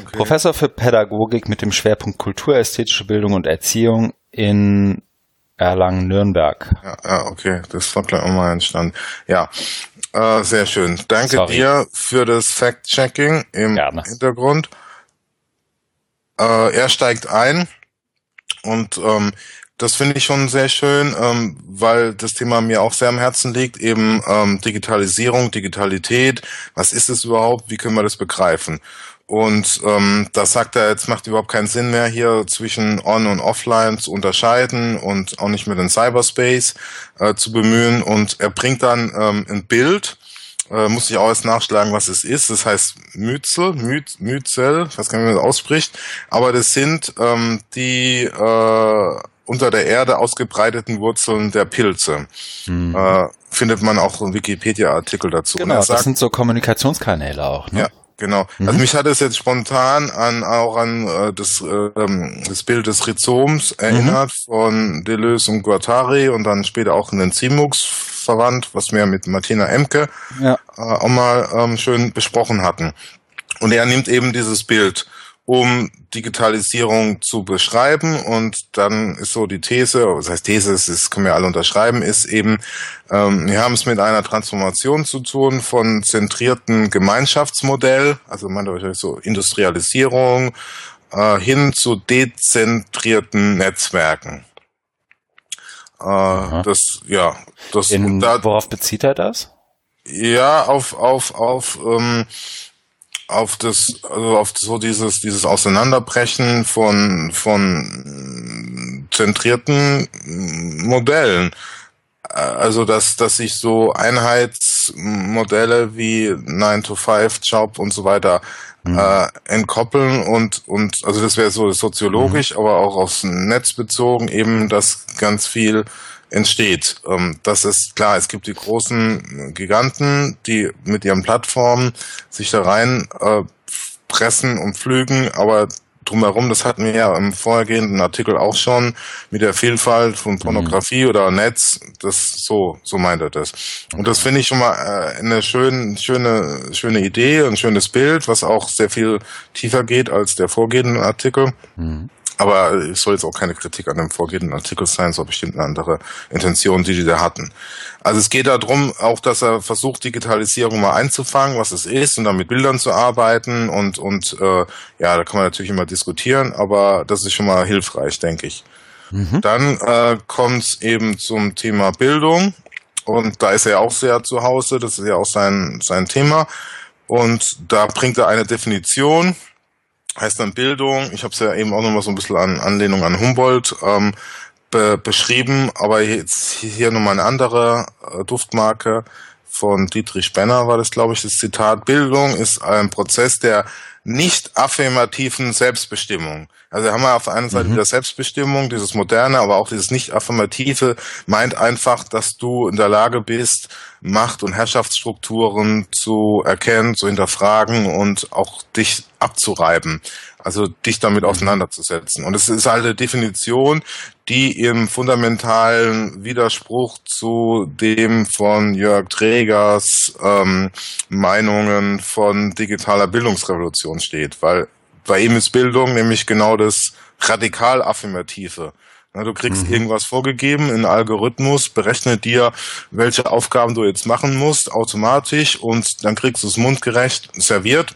Okay. Professor für Pädagogik mit dem Schwerpunkt Kultur, ästhetische Bildung und Erziehung in Erlangen-Nürnberg. Ja, ja, okay, das war gleich mal entstanden. Ja, äh, sehr schön. Danke Sorry. dir für das Fact-Checking im Gerne. Hintergrund. Äh, er steigt ein und ähm, das finde ich schon sehr schön, ähm, weil das Thema mir auch sehr am Herzen liegt, eben ähm, Digitalisierung, Digitalität. Was ist es überhaupt? Wie können wir das begreifen? Und ähm, da sagt er, jetzt macht überhaupt keinen Sinn mehr, hier zwischen On- und Offline zu unterscheiden und auch nicht mehr den Cyberspace äh, zu bemühen. Und er bringt dann ähm, ein Bild, äh, muss ich auch erst nachschlagen, was es ist. Das heißt Myzel, Myz, Myzel, ich weiß gar nicht, wie man das ausspricht. Aber das sind ähm, die äh, unter der Erde ausgebreiteten Wurzeln der Pilze. Mhm. Äh, findet man auch einen Wikipedia-Artikel dazu. Genau, sagt, das sind so Kommunikationskanäle auch. Ne? Ja, Genau. Mhm. Also mich hat es jetzt spontan an auch an äh, das, ähm, das Bild des Rhizoms erinnert mhm. von Deleuze und Guattari und dann später auch in den Zimux verwandt, was wir mit Martina Emke ja. äh, auch mal ähm, schön besprochen hatten. Und er nimmt eben dieses Bild um Digitalisierung zu beschreiben. Und dann ist so die These, das heißt These, das können wir alle unterschreiben, ist eben, ähm, wir haben es mit einer Transformation zu tun von zentrierten Gemeinschaftsmodell, also man wahrscheinlich so Industrialisierung, äh, hin zu dezentrierten Netzwerken. Äh, das, ja, das. In, da, worauf bezieht er das? Ja, auf, auf, auf, ähm, auf das, also auf so dieses, dieses Auseinanderbrechen von, von zentrierten Modellen. Also, dass, dass sich so Einheitsmodelle wie 9-to-5-Job und so weiter mhm. äh, entkoppeln und, und, also das wäre so soziologisch, mhm. aber auch aufs Netz bezogen, eben, dass ganz viel entsteht. Ähm, das ist klar, es gibt die großen Giganten, die mit ihren Plattformen sich da rein äh, pressen und pflügen, aber drumherum, das hatten wir ja im vorhergehenden Artikel auch schon, mit der Vielfalt von Pornografie mhm. oder Netz, das so, so meint er das. Und das finde ich schon mal äh, eine schön, schöne, schöne Idee, ein schönes Bild, was auch sehr viel tiefer geht als der vorgehende Artikel. Mhm. Aber es soll jetzt auch keine Kritik an dem vorgehenden Artikel sein, so bestimmt eine andere Intention, die die da hatten. Also es geht darum, auch, dass er versucht, Digitalisierung mal einzufangen, was es ist, und dann mit Bildern zu arbeiten und, und äh, ja, da kann man natürlich immer diskutieren, aber das ist schon mal hilfreich, denke ich. Mhm. Dann äh, kommt es eben zum Thema Bildung und da ist er ja auch sehr zu Hause, das ist ja auch sein, sein Thema. Und da bringt er eine Definition, heißt dann Bildung. Ich habe es ja eben auch nochmal so ein bisschen an Anlehnung an Humboldt ähm, be beschrieben, aber jetzt hier nochmal eine andere äh, Duftmarke von Dietrich Benner war das, glaube ich, das Zitat. Bildung ist ein Prozess der nicht affirmativen Selbstbestimmung. Also haben wir auf der einen Seite mhm. wieder Selbstbestimmung, dieses Moderne, aber auch dieses nicht-affirmative meint einfach, dass du in der Lage bist, Macht- und Herrschaftsstrukturen zu erkennen, zu hinterfragen und auch dich abzureiben. Also dich damit mhm. auseinanderzusetzen. Und es ist halt eine Definition, die im fundamentalen Widerspruch zu dem von Jörg Trägers ähm, Meinungen von digitaler Bildungsrevolution steht, weil bei ihm ist Bildung nämlich genau das radikal affirmative. Du kriegst mhm. irgendwas vorgegeben in Algorithmus, berechnet dir, welche Aufgaben du jetzt machen musst, automatisch, und dann kriegst du es mundgerecht serviert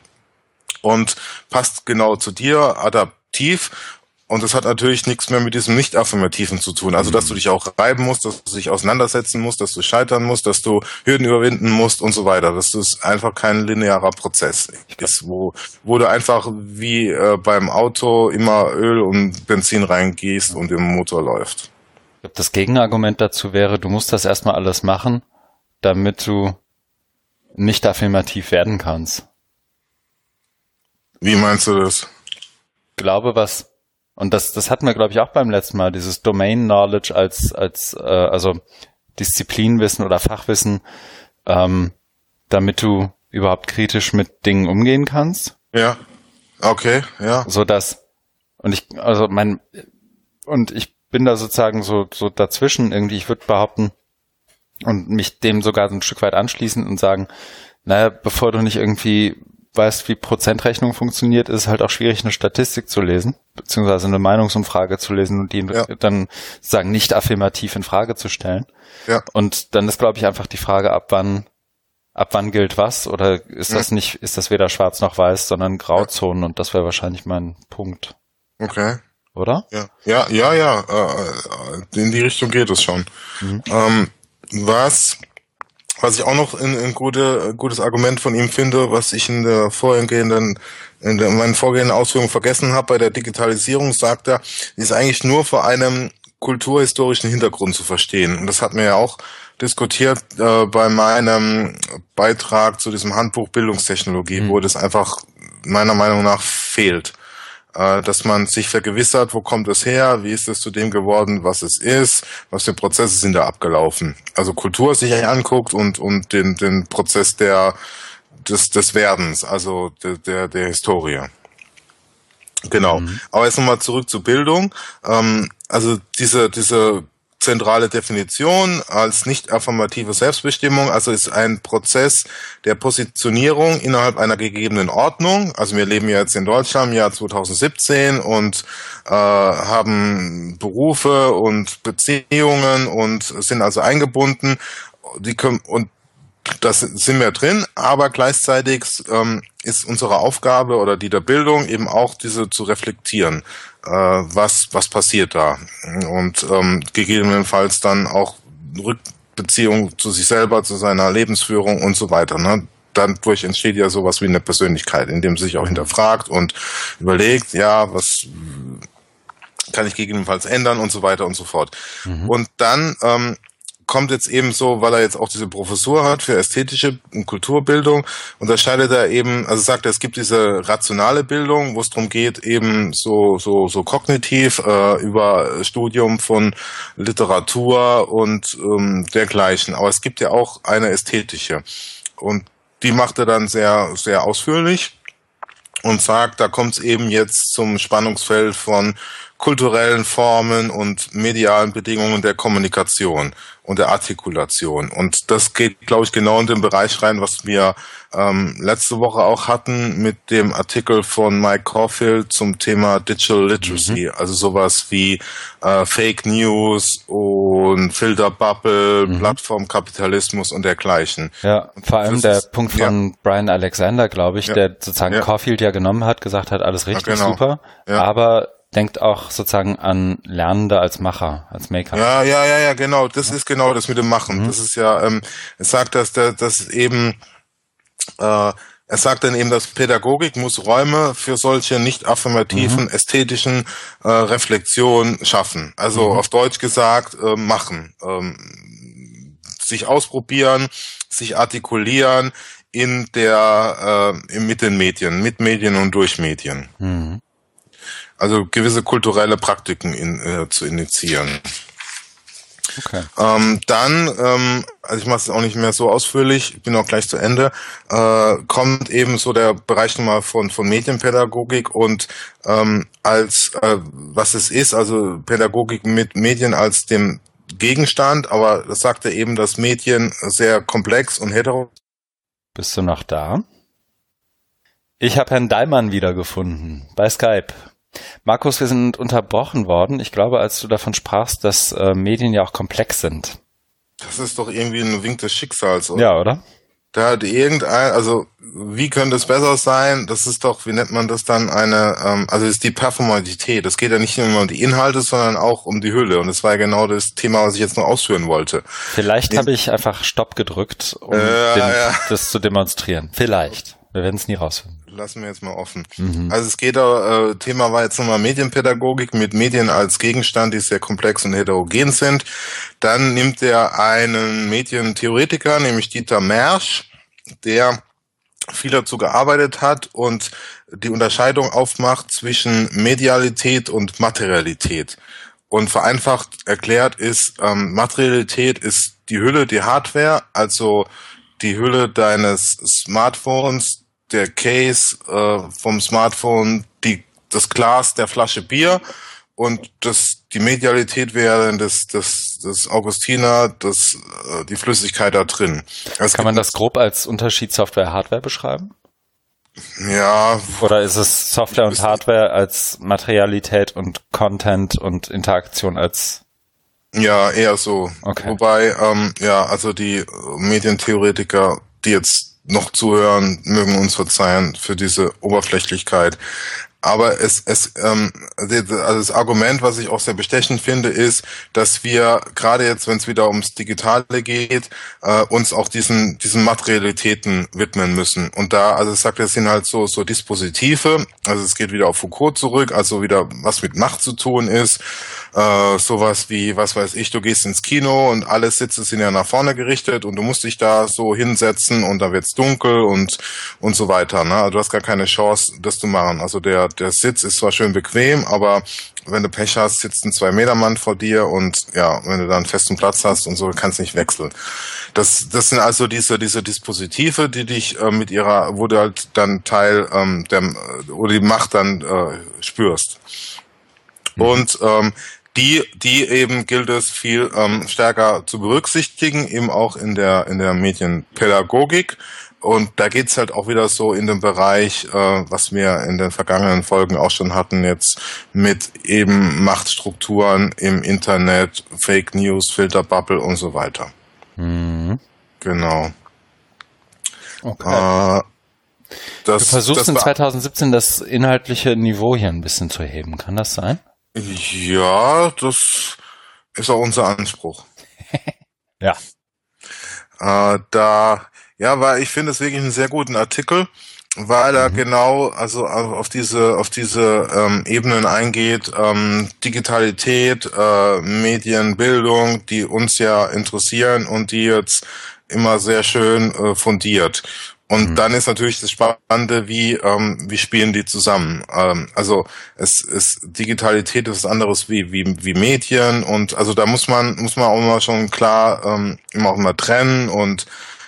und passt genau zu dir, adaptiv und das hat natürlich nichts mehr mit diesem Nicht-Affirmativen zu tun. Also, dass du dich auch reiben musst, dass du dich auseinandersetzen musst, dass du scheitern musst, dass du Hürden überwinden musst und so weiter. Das ist einfach kein linearer Prozess. Das, wo, wo du einfach wie äh, beim Auto immer Öl und Benzin reingießt und im Motor läuft. Das Gegenargument dazu wäre, du musst das erstmal alles machen, damit du nicht affirmativ werden kannst. Wie meinst du das? Ich glaube, was und das, das hatten wir, glaube ich, auch beim letzten Mal, dieses Domain Knowledge als, als äh, also Disziplinwissen oder Fachwissen, ähm, damit du überhaupt kritisch mit Dingen umgehen kannst. Ja. Okay, ja. So dass, und ich, also mein, und ich bin da sozusagen so, so dazwischen irgendwie, ich würde behaupten, und mich dem sogar so ein Stück weit anschließen und sagen, naja, bevor du nicht irgendwie weißt, wie Prozentrechnung funktioniert, ist es halt auch schwierig, eine Statistik zu lesen, beziehungsweise eine Meinungsumfrage zu lesen und die ja. dann sozusagen nicht affirmativ in Frage zu stellen. Ja. Und dann ist, glaube ich, einfach die Frage, ab wann, ab wann gilt was, oder ist das nicht, ist das weder schwarz noch weiß, sondern Grauzonen und das wäre wahrscheinlich mein Punkt. Okay. Oder? Ja, ja, ja, ja, äh, in die Richtung geht es schon. Mhm. Ähm, was was ich auch noch ein, ein gute, gutes Argument von ihm finde, was ich in der vorhergehenden, in, der, in meinen vorgehenden Ausführungen vergessen habe bei der Digitalisierung, sagt er, ist eigentlich nur vor einem kulturhistorischen Hintergrund zu verstehen. Und das hat mir ja auch diskutiert äh, bei meinem Beitrag zu diesem Handbuch Bildungstechnologie, mhm. wo das einfach meiner Meinung nach fehlt äh, dass man sich vergewissert, wo kommt es her, wie ist es zu dem geworden, was es ist, was für Prozesse sind da abgelaufen. Also Kultur sich anguckt und, und den, den Prozess der, des, des Werdens, also der, der, der Historie. Genau. Mhm. Aber jetzt nochmal zurück zur Bildung. Ähm, also diese, diese zentrale Definition als nicht affirmative Selbstbestimmung, also ist ein Prozess der Positionierung innerhalb einer gegebenen Ordnung. Also wir leben jetzt in Deutschland im Jahr 2017 und äh, haben Berufe und Beziehungen und sind also eingebunden. Die können, und das sind wir drin, aber gleichzeitig ähm, ist unsere Aufgabe oder die der Bildung eben auch diese zu reflektieren äh, was, was passiert da. Und ähm, gegebenenfalls dann auch Rückbeziehung zu sich selber, zu seiner Lebensführung und so weiter. Ne? Dadurch entsteht ja sowas wie eine Persönlichkeit, indem sich auch hinterfragt und überlegt, ja, was kann ich gegebenenfalls ändern und so weiter und so fort. Mhm. Und dann ähm, kommt jetzt eben so, weil er jetzt auch diese Professur hat für ästhetische und Kulturbildung, unterscheidet er eben, also sagt er, es gibt diese rationale Bildung, wo es darum geht, eben so, so, so kognitiv äh, über Studium von Literatur und ähm, dergleichen. Aber es gibt ja auch eine ästhetische. Und die macht er dann sehr, sehr ausführlich und sagt, da kommt es eben jetzt zum Spannungsfeld von kulturellen Formen und medialen Bedingungen der Kommunikation und der Artikulation. Und das geht, glaube ich, genau in den Bereich rein, was wir ähm, letzte Woche auch hatten mit dem Artikel von Mike Caulfield zum Thema Digital Literacy, mhm. also sowas wie äh, Fake News und Filterbubble, mhm. Plattformkapitalismus und dergleichen. Ja, vor allem der ist, Punkt von ja. Brian Alexander, glaube ich, ja. der sozusagen ja. Caulfield ja genommen hat, gesagt hat, alles richtig genau. super, aber denkt auch sozusagen an Lernende als Macher, als Maker. Ja, ja, ja, ja, genau. Das ist genau das mit dem Machen. Mhm. Das ist ja, ähm, es sagt, dass dass eben, äh, er sagt dann eben, dass Pädagogik muss Räume für solche nicht affirmativen, mhm. ästhetischen äh, Reflexionen schaffen. Also mhm. auf Deutsch gesagt, äh, machen. Ähm, sich ausprobieren, sich artikulieren, in der äh, mit den Medien, mit Medien und durch Medien. Mhm. Also gewisse kulturelle Praktiken in, äh, zu initiieren. Okay. Ähm, dann, ähm, also ich mache es auch nicht mehr so ausführlich, bin auch gleich zu Ende, äh, kommt eben so der Bereich nochmal von, von Medienpädagogik und ähm, als äh, was es ist, also Pädagogik mit Medien als dem Gegenstand, aber das sagt er eben, dass Medien sehr komplex und hetero. Bist du noch da? Ich habe Herrn Daimann wiedergefunden bei Skype. Markus, wir sind unterbrochen worden. Ich glaube, als du davon sprachst, dass äh, Medien ja auch komplex sind. Das ist doch irgendwie ein Wink des Schicksals, oder? Ja, oder? Da hat irgendein, also wie könnte es besser sein? Das ist doch, wie nennt man das dann, eine, ähm, also ist die Performativität. Es geht ja nicht nur um die Inhalte, sondern auch um die Hülle. Und das war ja genau das Thema, was ich jetzt noch ausführen wollte. Vielleicht habe ich einfach Stopp gedrückt, um äh, den, ja. das zu demonstrieren. Vielleicht. Wir werden es nie rausfinden. Lassen wir jetzt mal offen. Mhm. Also es geht äh, Thema war jetzt nochmal Medienpädagogik mit Medien als Gegenstand, die sehr komplex und heterogen sind. Dann nimmt er einen Medientheoretiker, nämlich Dieter Mersch, der viel dazu gearbeitet hat und die Unterscheidung aufmacht zwischen Medialität und Materialität. Und vereinfacht erklärt ist, ähm, Materialität ist die Hülle, die Hardware, also die Hülle deines Smartphones, der Case äh, vom Smartphone, die, das Glas der Flasche Bier und das, die Medialität wäre das, das, das Augustiner, das, äh, die Flüssigkeit da drin. Es Kann man das grob als Unterschied Software-Hardware beschreiben? Ja. Oder ist es Software und Hardware als Materialität und Content und Interaktion als ja, eher so. Okay. Wobei, ähm, ja, also die Medientheoretiker, die jetzt noch zuhören, mögen uns verzeihen für diese Oberflächlichkeit. Aber es, es ähm, also das Argument, was ich auch sehr bestechend finde, ist, dass wir gerade jetzt, wenn es wieder ums Digitale geht, äh, uns auch diesen diesen Materialitäten widmen müssen. Und da, also es sagt, es sind halt so so Dispositive. Also es geht wieder auf Foucault zurück, also wieder was mit Macht zu tun ist äh, sowas wie, was weiß ich, du gehst ins Kino und alle Sitze sind ja nach vorne gerichtet und du musst dich da so hinsetzen und da wird's dunkel und und so weiter. Ne? Also du hast gar keine Chance, das zu machen. Also der der Sitz ist zwar schön bequem, aber wenn du Pech hast, sitzt ein zwei Meter Mann vor dir und ja, wenn du dann festen Platz hast und so, kannst nicht wechseln. Das, das sind also diese, diese Dispositive, die dich äh, mit ihrer, wo du halt dann Teil ähm, der, oder die Macht dann äh, spürst. Mhm. Und ähm, die, die eben gilt es viel ähm, stärker zu berücksichtigen, eben auch in der, in der Medienpädagogik. Und da geht's halt auch wieder so in den Bereich, äh, was wir in den vergangenen Folgen auch schon hatten, jetzt mit eben Machtstrukturen im Internet, Fake News, Filterbubble und so weiter. Mhm. Genau. Okay. Äh, das, du versuchst in 2017 das inhaltliche Niveau hier ein bisschen zu heben, kann das sein? Ja, das ist auch unser Anspruch. ja. Äh, da, ja, weil ich finde es wirklich einen sehr guten Artikel, weil er mhm. genau also auf diese auf diese ähm, Ebenen eingeht, ähm, Digitalität, äh, Medienbildung, die uns ja interessieren und die jetzt immer sehr schön äh, fundiert. Und mhm. dann ist natürlich das Spannende, wie, ähm, wie spielen die zusammen. Ähm, also es ist Digitalität ist was anderes wie, wie, wie Medien und also da muss man, muss man auch immer schon klar ähm, immer auch immer trennen und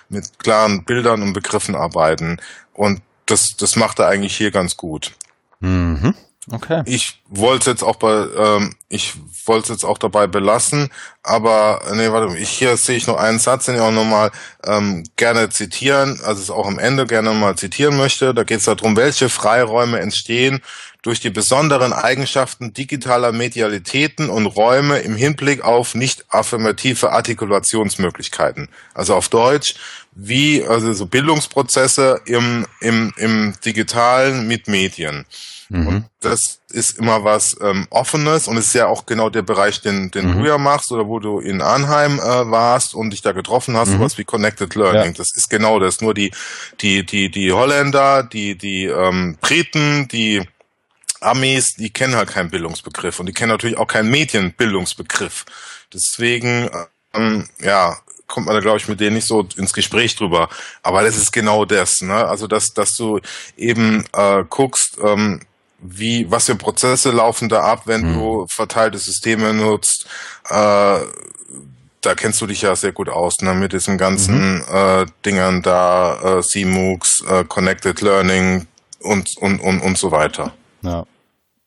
mit klaren Bildern und Begriffen arbeiten. Und das, das macht er eigentlich hier ganz gut. Mhm. Okay. Ich wollte jetzt auch bei, ähm, ich wollte jetzt auch dabei belassen, aber nee, warte, ich, hier sehe ich noch einen Satz, den ich auch nochmal ähm, gerne zitieren, also es auch am Ende gerne mal zitieren möchte. Da geht es darum, welche Freiräume entstehen durch die besonderen Eigenschaften digitaler Medialitäten und Räume im Hinblick auf nicht affirmative Artikulationsmöglichkeiten. Also auf Deutsch, wie also so Bildungsprozesse im, im, im digitalen mit Medien. Mhm. Und das ist immer was ähm, Offenes und es ist ja auch genau der Bereich, den, den mhm. du ja machst oder wo du in Arnheim äh, warst und dich da getroffen hast, mhm. sowas wie Connected Learning. Ja. Das ist genau das. Nur die, die, die, die Holländer, die, die ähm, Briten, die Amis, die kennen halt keinen Bildungsbegriff und die kennen natürlich auch keinen Medienbildungsbegriff. Deswegen, ähm, ja, kommt man da, glaube ich, mit denen nicht so ins Gespräch drüber. Aber das ist genau das, ne? Also, dass, dass du eben äh, guckst, ähm, wie, was für Prozesse laufen da ab, wenn mhm. du verteilte Systeme nutzt, äh, da kennst du dich ja sehr gut aus, ne, mit diesen ganzen mhm. äh, Dingern da, äh, CMOOCs, äh, Connected Learning und, und, und, und so weiter. Ja.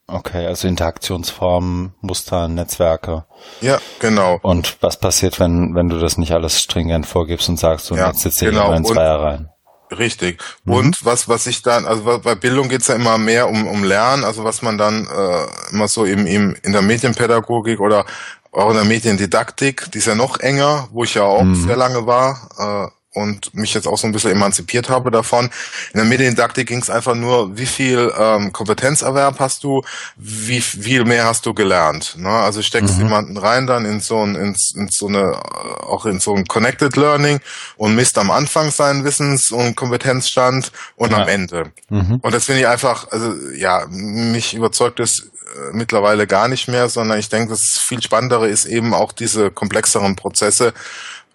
Okay, also Interaktionsformen, Muster, Netzwerke. Ja, genau. Und was passiert, wenn, wenn du das nicht alles stringent vorgibst und sagst, du ja, nutzt jetzt hier genau. in Zweier rein? Richtig. Mhm. Und was, was ich dann, also bei Bildung geht's ja immer mehr um, um Lernen, also was man dann äh, immer so im, im, in der Medienpädagogik oder auch in der Mediendidaktik, die ist ja noch enger, wo ich ja auch mhm. sehr lange war, äh, und mich jetzt auch so ein bisschen emanzipiert habe davon. In der Mediendidaktik ging es einfach nur, wie viel ähm, Kompetenzerwerb hast du, wie viel mehr hast du gelernt. Ne? Also steckst mhm. jemanden rein dann in so ein, in, in so eine, auch in so ein Connected Learning und misst am Anfang seinen Wissens- und Kompetenzstand und ja. am Ende. Mhm. Und das finde ich einfach, also ja, mich überzeugt es äh, mittlerweile gar nicht mehr, sondern ich denke, das viel Spannendere ist eben auch diese komplexeren Prozesse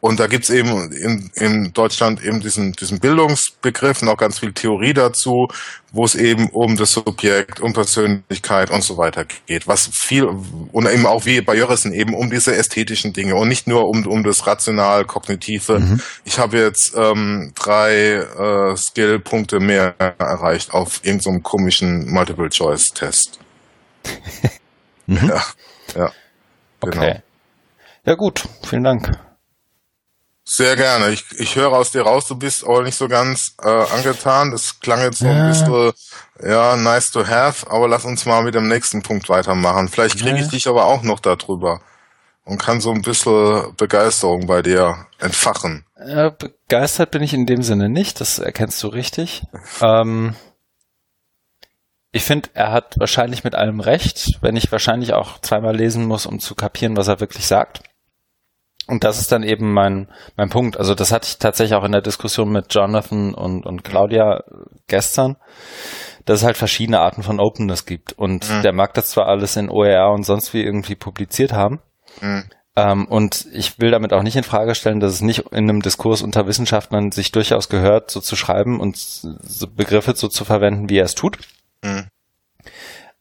und da gibt's eben in, in Deutschland eben diesen, diesen Bildungsbegriff und auch ganz viel Theorie dazu, wo es eben um das Subjekt, um Persönlichkeit und so weiter geht. Was viel, und eben auch wie bei Jörrissen eben um diese ästhetischen Dinge und nicht nur um, um das rational-kognitive. Mhm. Ich habe jetzt ähm, drei äh, Skill-Punkte mehr erreicht auf irgendeinem so komischen Multiple-Choice-Test. mhm. Ja, ja. Genau. Okay. Ja gut, vielen Dank. Sehr gerne. Ich, ich höre aus dir raus, du bist auch nicht so ganz äh, angetan. Das klang jetzt so ja. ein bisschen, ja, nice to have, aber lass uns mal mit dem nächsten Punkt weitermachen. Vielleicht kriege ich ja. dich aber auch noch darüber und kann so ein bisschen Begeisterung bei dir entfachen. Ja, begeistert bin ich in dem Sinne nicht, das erkennst du richtig. ähm, ich finde, er hat wahrscheinlich mit allem recht, wenn ich wahrscheinlich auch zweimal lesen muss, um zu kapieren, was er wirklich sagt. Und das ist dann eben mein, mein Punkt. Also das hatte ich tatsächlich auch in der Diskussion mit Jonathan und, und Claudia gestern, dass es halt verschiedene Arten von Openness gibt. Und mhm. der mag das zwar alles in OER und sonst wie irgendwie publiziert haben. Mhm. Ähm, und ich will damit auch nicht in Frage stellen, dass es nicht in einem Diskurs unter Wissenschaftlern sich durchaus gehört, so zu schreiben und so Begriffe so zu verwenden, wie er es tut. Mhm.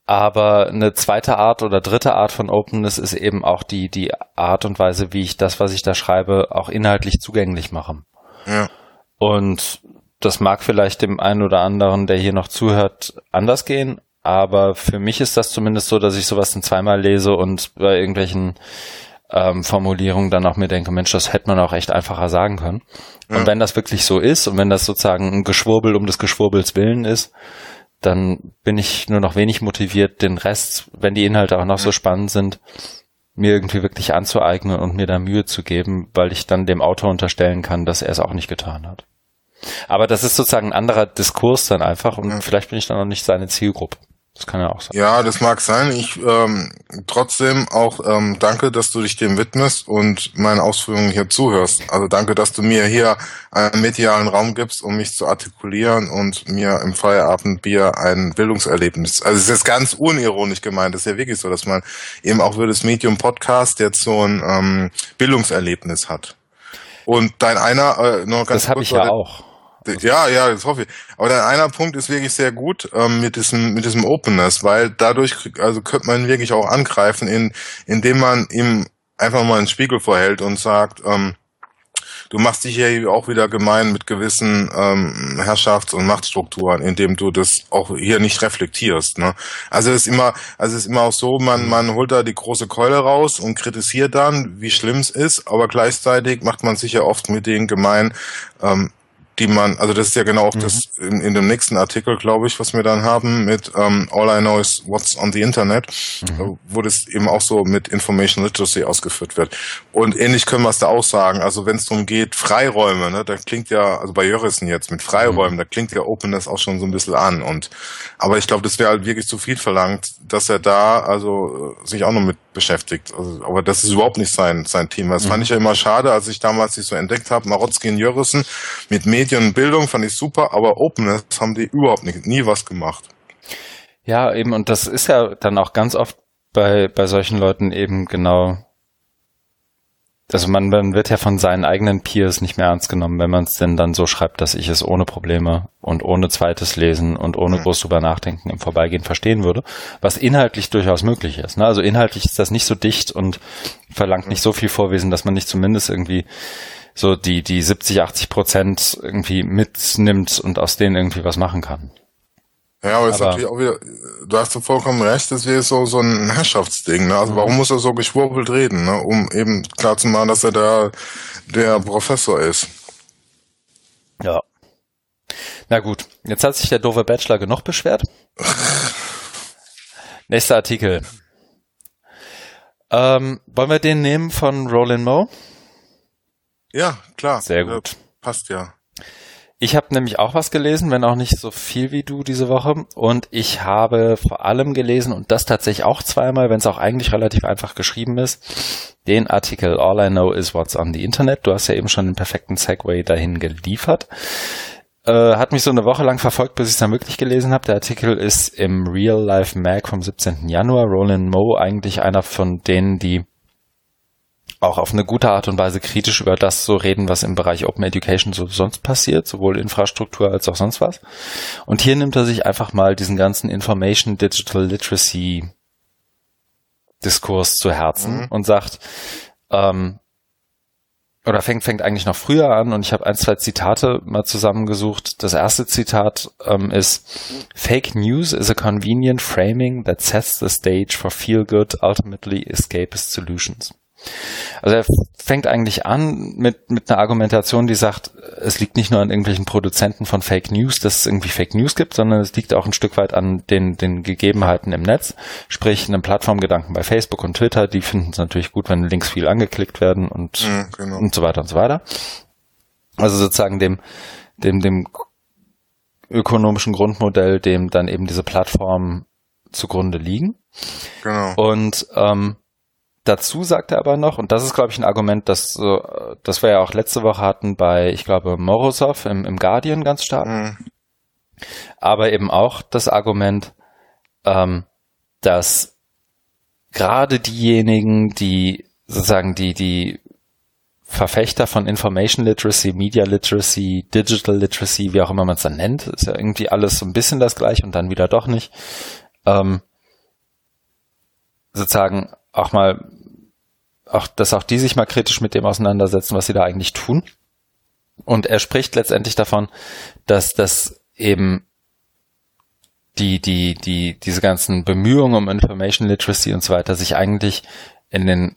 Aber eine zweite Art oder dritte Art von Openness ist eben auch die, die Art und Weise, wie ich das, was ich da schreibe, auch inhaltlich zugänglich mache. Ja. Und das mag vielleicht dem einen oder anderen, der hier noch zuhört, anders gehen. Aber für mich ist das zumindest so, dass ich sowas dann zweimal lese und bei irgendwelchen ähm, Formulierungen dann auch mir denke, Mensch, das hätte man auch echt einfacher sagen können. Ja. Und wenn das wirklich so ist und wenn das sozusagen ein Geschwurbel um des Geschwurbels willen ist, dann bin ich nur noch wenig motiviert, den Rest, wenn die Inhalte auch noch so spannend sind, mir irgendwie wirklich anzueignen und mir da Mühe zu geben, weil ich dann dem Autor unterstellen kann, dass er es auch nicht getan hat. Aber das ist sozusagen ein anderer Diskurs dann einfach und ja. vielleicht bin ich dann noch nicht seine Zielgruppe. Das kann ja auch sein. Ja, das mag sein. Ich ähm, trotzdem auch ähm, danke, dass du dich dem widmest und meinen Ausführungen hier zuhörst. Also danke, dass du mir hier einen medialen Raum gibst, um mich zu artikulieren und mir im Feierabendbier ein Bildungserlebnis. Also es ist ganz unironisch gemeint. Es ist ja wirklich so, dass man eben auch für das Medium Podcast jetzt so ein ähm, Bildungserlebnis hat. Und dein einer äh, noch ganz Das habe ich ja auch. Ja, ja, das hoffe ich. Aber dann einer Punkt ist wirklich sehr gut ähm, mit diesem mit diesem Openness, weil dadurch also könnte man wirklich auch angreifen, in, indem man ihm einfach mal einen Spiegel vorhält und sagt, ähm, du machst dich hier auch wieder gemein mit gewissen ähm, Herrschafts- und Machtstrukturen, indem du das auch hier nicht reflektierst. Ne? Also es ist immer, also es ist immer auch so, man man holt da die große Keule raus und kritisiert dann, wie schlimm es ist, aber gleichzeitig macht man sich ja oft mit denen gemein, ähm, die man, also das ist ja genau auch mhm. das in, in dem nächsten Artikel, glaube ich, was wir dann haben mit um, ähm, All I Know is What's on the Internet, mhm. Äh, wo das eben auch so mit Information Literacy ausgeführt wird. Und ähnlich können wir es da auch sagen. Also wenn es darum geht, Freiräume, ne, da klingt ja, also bei Jörissen jetzt mit Freiräumen, mhm. da klingt ja Openness auch schon so ein bisschen an. Und aber ich glaube, das wäre halt wirklich zu viel verlangt, dass er da also äh, sich auch noch mit beschäftigt. Also, aber das ist überhaupt nicht sein sein Thema. Das mhm. fand ich ja immer schade, als ich damals sich so entdeckt habe, Marotzki und Jörissen mit Medien Medien und Bildung fand ich super, aber Openness haben die überhaupt nicht, nie was gemacht. Ja, eben, und das ist ja dann auch ganz oft bei, bei solchen Leuten eben genau also man, man wird ja von seinen eigenen Peers nicht mehr ernst genommen, wenn man es denn dann so schreibt, dass ich es ohne Probleme und ohne zweites Lesen und ohne groß drüber nachdenken im Vorbeigehen verstehen würde, was inhaltlich durchaus möglich ist. Ne? Also inhaltlich ist das nicht so dicht und verlangt nicht so viel Vorwesen, dass man nicht zumindest irgendwie so die, die 70, 80 Prozent irgendwie mitnimmt und aus denen irgendwie was machen kann. Ja, aber, aber ist natürlich auch wieder, du hast vollkommen recht, das wäre so, so ein Herrschaftsding, ne? Also mhm. warum muss er so geschwurbelt reden, ne? Um eben klar zu machen, dass er da der Professor ist. Ja. Na gut, jetzt hat sich der doofe Bachelor genug beschwert. Nächster Artikel. Ähm, wollen wir den nehmen von Roland Moe? Ja, klar. Sehr gut. Ja, passt ja. Ich habe nämlich auch was gelesen, wenn auch nicht so viel wie du diese Woche. Und ich habe vor allem gelesen, und das tatsächlich auch zweimal, wenn es auch eigentlich relativ einfach geschrieben ist, den Artikel All I Know is What's on the Internet. Du hast ja eben schon den perfekten Segway dahin geliefert. Äh, hat mich so eine Woche lang verfolgt, bis ich es dann wirklich gelesen habe. Der Artikel ist im Real Life Mag vom 17. Januar. Roland Moe, eigentlich einer von denen, die auch auf eine gute Art und Weise kritisch über das so reden, was im Bereich Open Education so sonst passiert, sowohl Infrastruktur als auch sonst was. Und hier nimmt er sich einfach mal diesen ganzen Information Digital Literacy Diskurs zu Herzen mhm. und sagt, ähm, oder fängt, fängt eigentlich noch früher an und ich habe ein, zwei Zitate mal zusammengesucht. Das erste Zitat ähm, ist Fake News is a convenient framing that sets the stage for feel good, ultimately escapist solutions. Also er fängt eigentlich an mit, mit einer Argumentation, die sagt, es liegt nicht nur an irgendwelchen Produzenten von Fake News, dass es irgendwie Fake News gibt, sondern es liegt auch ein Stück weit an den, den Gegebenheiten im Netz, sprich einem Plattformgedanken bei Facebook und Twitter, die finden es natürlich gut, wenn Links viel angeklickt werden und, ja, genau. und so weiter und so weiter. Also sozusagen dem, dem, dem ökonomischen Grundmodell, dem dann eben diese Plattformen zugrunde liegen. Genau. Und ähm, Dazu sagt er aber noch, und das ist, glaube ich, ein Argument, das, das wir ja auch letzte Woche hatten bei, ich glaube, Morozov im, im Guardian ganz stark. Mhm. Aber eben auch das Argument, ähm, dass gerade diejenigen, die sozusagen die, die Verfechter von Information Literacy, Media Literacy, Digital Literacy, wie auch immer man es dann nennt, ist ja irgendwie alles so ein bisschen das gleiche und dann wieder doch nicht, ähm, sozusagen auch mal auch, dass auch die sich mal kritisch mit dem auseinandersetzen, was sie da eigentlich tun. Und er spricht letztendlich davon, dass das eben die, die, die, diese ganzen Bemühungen um Information Literacy und so weiter sich eigentlich in den,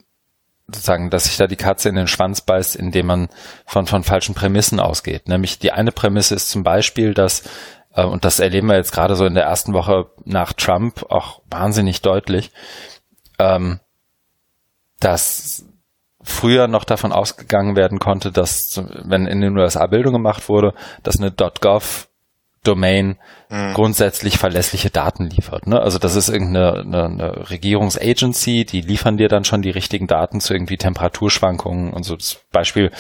sozusagen, dass sich da die Katze in den Schwanz beißt, indem man von, von falschen Prämissen ausgeht. Nämlich die eine Prämisse ist zum Beispiel, dass, äh, und das erleben wir jetzt gerade so in der ersten Woche nach Trump auch wahnsinnig deutlich, ähm, dass früher noch davon ausgegangen werden konnte, dass wenn in den USA Bildung gemacht wurde, dass eine .gov Domain mhm. grundsätzlich verlässliche Daten liefert. Ne? Also das ist irgendeine eine, eine Regierungsagency, die liefern dir dann schon die richtigen Daten zu irgendwie Temperaturschwankungen und so. Das Beispiel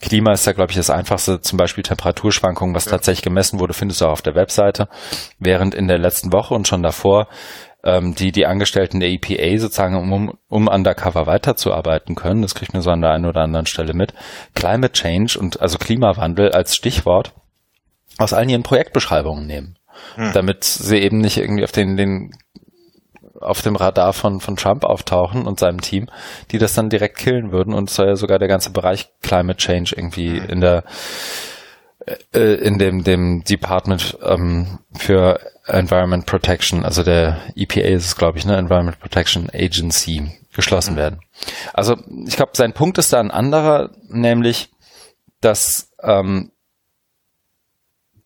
Klima ist ja, glaube ich, das einfachste. Zum Beispiel Temperaturschwankungen, was ja. tatsächlich gemessen wurde, findest du auch auf der Webseite. Während in der letzten Woche und schon davor ähm, die die Angestellten der EPA sozusagen, um, um undercover weiterzuarbeiten können, das kriegt man so an der einen oder anderen Stelle mit, Climate Change und also Klimawandel als Stichwort aus allen ihren Projektbeschreibungen nehmen. Hm. Damit sie eben nicht irgendwie auf den, den auf dem Radar von, von Trump auftauchen und seinem Team, die das dann direkt killen würden und soll ja sogar der ganze Bereich Climate Change irgendwie hm. in der äh, in dem dem Department ähm, für Environment Protection, also der EPA ist es, glaube ich, ne, Environment Protection Agency, geschlossen mhm. werden. Also ich glaube, sein Punkt ist da ein anderer, nämlich, dass ähm,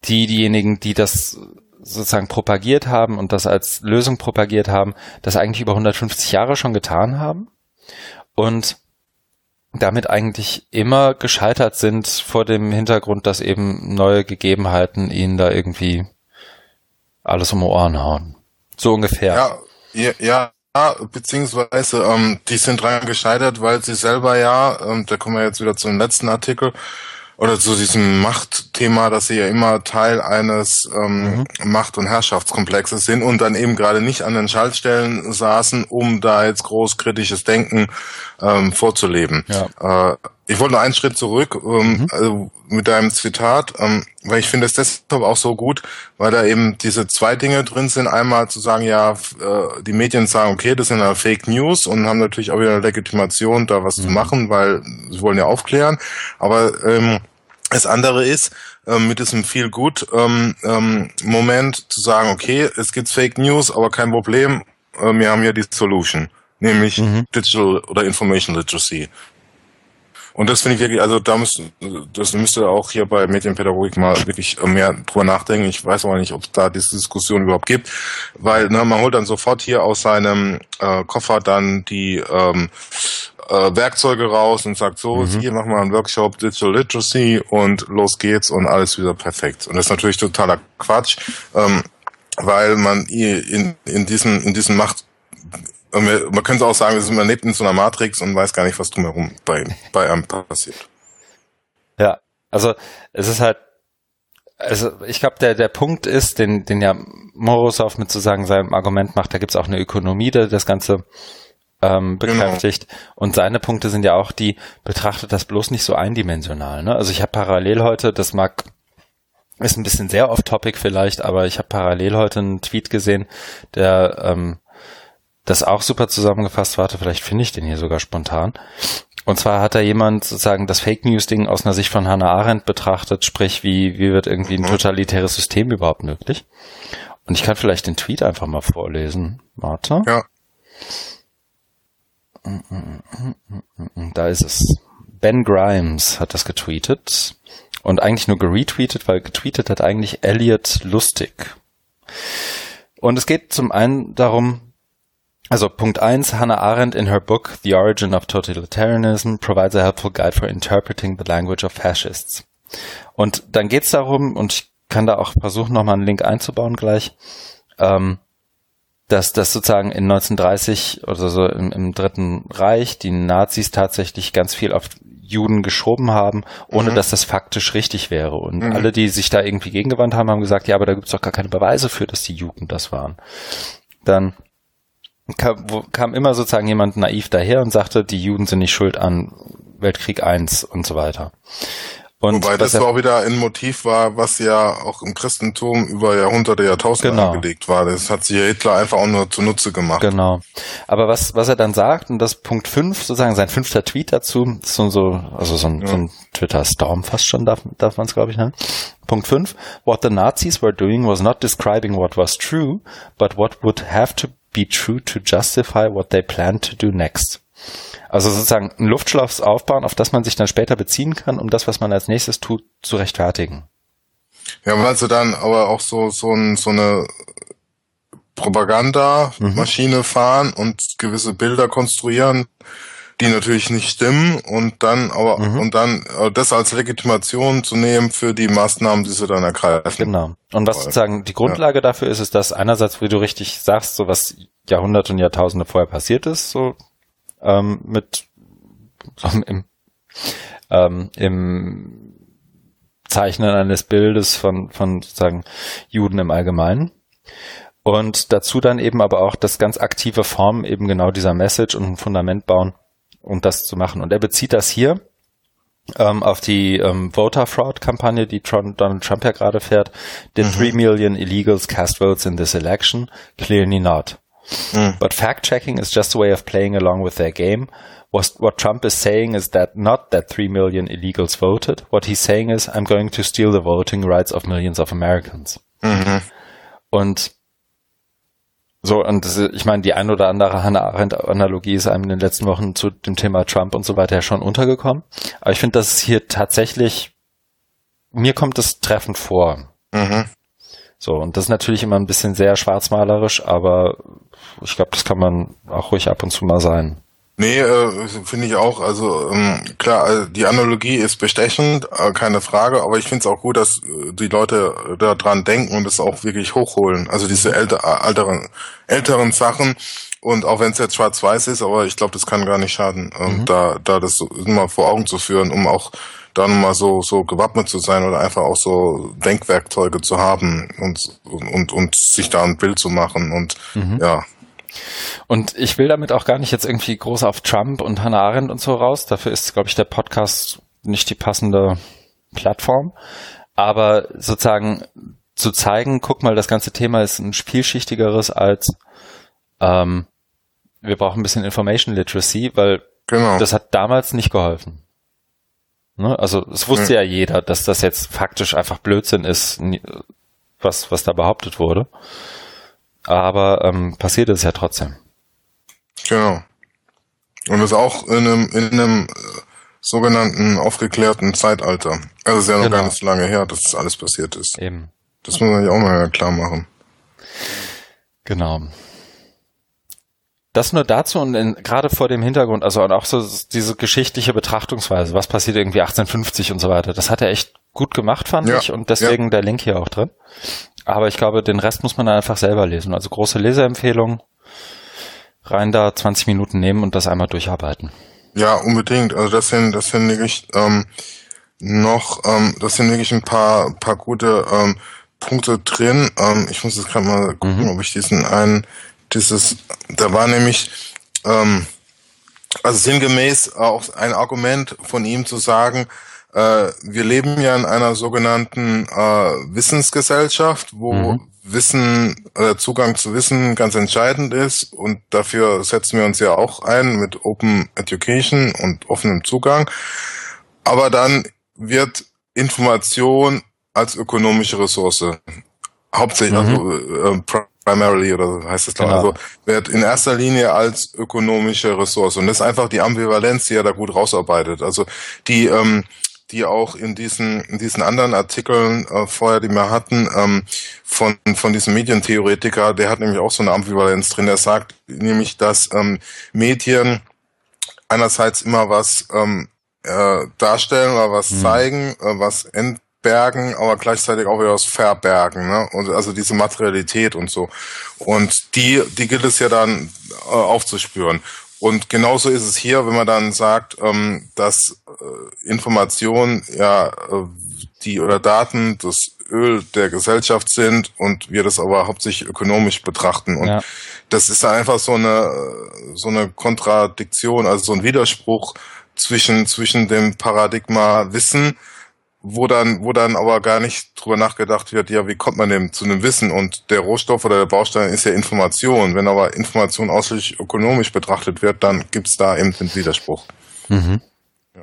die, diejenigen, die das sozusagen propagiert haben und das als Lösung propagiert haben, das eigentlich über 150 Jahre schon getan haben und damit eigentlich immer gescheitert sind vor dem Hintergrund, dass eben neue Gegebenheiten ihnen da irgendwie alles um Ohren hauen. So ungefähr. Ja, ja, ja beziehungsweise ähm, die sind dran gescheitert, weil sie selber ja, ähm, da kommen wir jetzt wieder zum letzten Artikel, oder zu diesem Machtthema, dass sie ja immer Teil eines ähm, mhm. Macht- und Herrschaftskomplexes sind und dann eben gerade nicht an den Schaltstellen saßen, um da jetzt groß kritisches Denken ähm, vorzuleben. Ja. Äh, ich wollte noch einen Schritt zurück ähm, mhm. also mit deinem Zitat, ähm, weil ich finde es deshalb auch so gut, weil da eben diese zwei Dinge drin sind. Einmal zu sagen, ja, äh, die Medien sagen, okay, das sind ja Fake News und haben natürlich auch wieder eine Legitimation, da was mhm. zu machen, weil sie wollen ja aufklären. Aber ähm, das andere ist, ähm, mit diesem Feel Good ähm, ähm, Moment zu sagen, okay, es gibt Fake News, aber kein Problem, äh, wir haben ja die Solution, nämlich mhm. Digital oder Information Literacy. Und das finde ich wirklich, also da müsste, das müsste auch hier bei Medienpädagogik mal wirklich mehr drüber nachdenken. Ich weiß aber nicht, ob es da diese Diskussion überhaupt gibt, weil ne, man holt dann sofort hier aus seinem äh, Koffer dann die ähm, äh, Werkzeuge raus und sagt so, mhm. hier machen wir einen Workshop Digital Literacy und los geht's und alles wieder perfekt. Und das ist natürlich totaler Quatsch, ähm, weil man in, in diesem in diesem Macht man könnte auch sagen, man lebt in so einer Matrix und weiß gar nicht, was drumherum bei, bei einem passiert. Ja, also es ist halt, also ich glaube, der, der Punkt ist, den, den ja Morozov mit sozusagen seinem Argument macht, da gibt es auch eine Ökonomie, die das Ganze ähm, genau. bekräftigt. Genau. Und seine Punkte sind ja auch die, betrachtet das bloß nicht so eindimensional. Ne? Also ich habe parallel heute, das mag ist ein bisschen sehr off-topic vielleicht, aber ich habe parallel heute einen Tweet gesehen, der ähm, das auch super zusammengefasst. Warte, vielleicht finde ich den hier sogar spontan. Und zwar hat da jemand sozusagen das Fake News Ding aus einer Sicht von Hannah Arendt betrachtet, sprich, wie, wie wird irgendwie ein mhm. totalitäres System überhaupt möglich? Und ich kann vielleicht den Tweet einfach mal vorlesen. Warte. Ja. Da ist es. Ben Grimes hat das getweetet und eigentlich nur geretweetet, weil getweetet hat eigentlich Elliot Lustig. Und es geht zum einen darum, also Punkt eins, Hannah Arendt in her book The Origin of Totalitarianism provides a helpful guide for interpreting the language of fascists. Und dann geht's darum, und ich kann da auch versuchen, nochmal einen Link einzubauen gleich, ähm, dass das sozusagen in 1930 oder so im, im Dritten Reich die Nazis tatsächlich ganz viel auf Juden geschoben haben, ohne mhm. dass das faktisch richtig wäre. Und mhm. alle, die sich da irgendwie gegengewandt haben, haben gesagt, ja, aber da gibt's doch gar keine Beweise für, dass die Juden das waren. Dann kam, wo, kam immer sozusagen jemand naiv daher und sagte, die Juden sind nicht schuld an Weltkrieg I und so weiter. Und Wobei das auch wieder ein Motiv war, was ja auch im Christentum über Jahrhunderte, Jahrtausende genau. angelegt war. Das hat sich Hitler einfach auch nur zunutze gemacht. Genau. Aber was, was er dann sagt, und das Punkt 5, sozusagen sein fünfter Tweet dazu, ist so, so also so ein, ja. so ein Twitter-Storm fast schon, darf, darf man es glaube ich nennen. Punkt 5. What the Nazis were doing was not describing what was true, but what would have to be true to justify what they plan to do next. Also sozusagen ein Luftschloss aufbauen, auf das man sich dann später beziehen kann, um das, was man als nächstes tut, zu rechtfertigen. Ja, weil sie dann aber auch so, so, ein, so eine Propagandamaschine mhm. fahren und gewisse Bilder konstruieren, die natürlich nicht stimmen und dann aber mhm. und dann äh, das als Legitimation zu nehmen für die Maßnahmen, die sie dann ergreifen. Genau. Und was sozusagen die Grundlage ja. dafür ist, ist, dass einerseits, wie du richtig sagst, so was Jahrhunderte und Jahrtausende vorher passiert ist, so ähm, mit im, ähm, im Zeichnen eines Bildes von von sozusagen Juden im Allgemeinen. Und dazu dann eben aber auch das ganz aktive Formen eben genau dieser Message und ein Fundament bauen, um das zu machen. Und er bezieht das hier ähm, auf die ähm, Voter Fraud Kampagne, die Trump, Donald Trump ja gerade fährt. Did mhm. 3 million illegals cast votes in this election? Clearly not. Mhm. But fact checking is just a way of playing along with their game. What, what Trump is saying is that not that 3 million illegals voted. What he's saying is, I'm going to steal the voting rights of millions of Americans. Mhm. Und so, und das, ich meine, die ein oder andere Hannah Arendt-Analogie ist einem in den letzten Wochen zu dem Thema Trump und so weiter ja schon untergekommen. Aber ich finde, dass hier tatsächlich, mir kommt es treffend vor. Mhm. So, und das ist natürlich immer ein bisschen sehr schwarzmalerisch, aber ich glaube, das kann man auch ruhig ab und zu mal sein. Nee, äh, finde ich auch. Also ähm, klar, also die Analogie ist bestechend, äh, keine Frage, aber ich finde es auch gut, dass äh, die Leute da dran denken und es auch wirklich hochholen. Also diese älter, älteren, älteren Sachen. Und auch wenn es jetzt schwarz-weiß ist, aber ich glaube, das kann gar nicht schaden, ähm, mhm. da, da das so immer vor Augen zu führen, um auch dann mal so, so gewappnet zu sein oder einfach auch so Denkwerkzeuge zu haben und, und, und sich da ein Bild zu machen und mhm. ja. Und ich will damit auch gar nicht jetzt irgendwie groß auf Trump und Hannah Arendt und so raus. Dafür ist, glaube ich, der Podcast nicht die passende Plattform. Aber sozusagen zu zeigen, guck mal, das ganze Thema ist ein vielschichtigeres als ähm, wir brauchen ein bisschen Information Literacy, weil genau. das hat damals nicht geholfen. Ne? Also es wusste ja. ja jeder, dass das jetzt faktisch einfach Blödsinn ist, was, was da behauptet wurde. Aber ähm, passiert ist ja trotzdem. Genau. Und das auch in einem, in einem äh, sogenannten aufgeklärten Zeitalter. Also es ist ja noch genau. gar nicht so lange her, dass das alles passiert ist. Eben. Das muss man ja auch mal klar machen. Genau. Das nur dazu und in, gerade vor dem Hintergrund, also auch so diese geschichtliche Betrachtungsweise, was passiert irgendwie 1850 und so weiter, das hat er echt gut gemacht, fand ja, ich, und deswegen ja. der Link hier auch drin. Aber ich glaube, den Rest muss man einfach selber lesen. Also große Leseempfehlung, rein da 20 Minuten nehmen und das einmal durcharbeiten. Ja, unbedingt. Also das sind, das sind wirklich ähm, noch, ähm, das sind wirklich ein paar, paar gute ähm, Punkte drin. Ähm, ich muss jetzt gerade mal gucken, mhm. ob ich diesen einen dieses, da war nämlich, ähm, also sinngemäß auch ein Argument von ihm zu sagen, äh, wir leben ja in einer sogenannten äh, Wissensgesellschaft, wo mhm. Wissen, äh, Zugang zu Wissen ganz entscheidend ist und dafür setzen wir uns ja auch ein mit Open Education und offenem Zugang. Aber dann wird Information als ökonomische Ressource hauptsächlich, mhm. also äh, primarily oder so heißt es genau. also wird in erster Linie als ökonomische Ressource und das ist einfach die Ambivalenz, die er da gut rausarbeitet. Also die ähm, die auch in diesen in diesen anderen Artikeln äh, vorher, die wir hatten, ähm, von von diesem Medientheoretiker, der hat nämlich auch so eine Ambivalenz drin. Er sagt nämlich, dass ähm, Medien einerseits immer was ähm, äh, darstellen oder was mhm. zeigen, äh, was ent bergen, aber gleichzeitig auch wieder was verbergen, ne? Und also diese Materialität und so. Und die, die gilt es ja dann äh, aufzuspüren. Und genauso ist es hier, wenn man dann sagt, ähm, dass äh, Informationen ja äh, die oder Daten das Öl der Gesellschaft sind und wir das aber hauptsächlich ökonomisch betrachten. Und ja. das ist einfach so eine so eine Kontradiktion, also so ein Widerspruch zwischen zwischen dem Paradigma Wissen wo dann, wo dann aber gar nicht drüber nachgedacht wird, ja, wie kommt man denn zu einem Wissen? Und der Rohstoff oder der Baustein ist ja Information. Wenn aber Information ausschließlich ökonomisch betrachtet wird, dann gibt's da eben den Widerspruch. Mhm. Ja.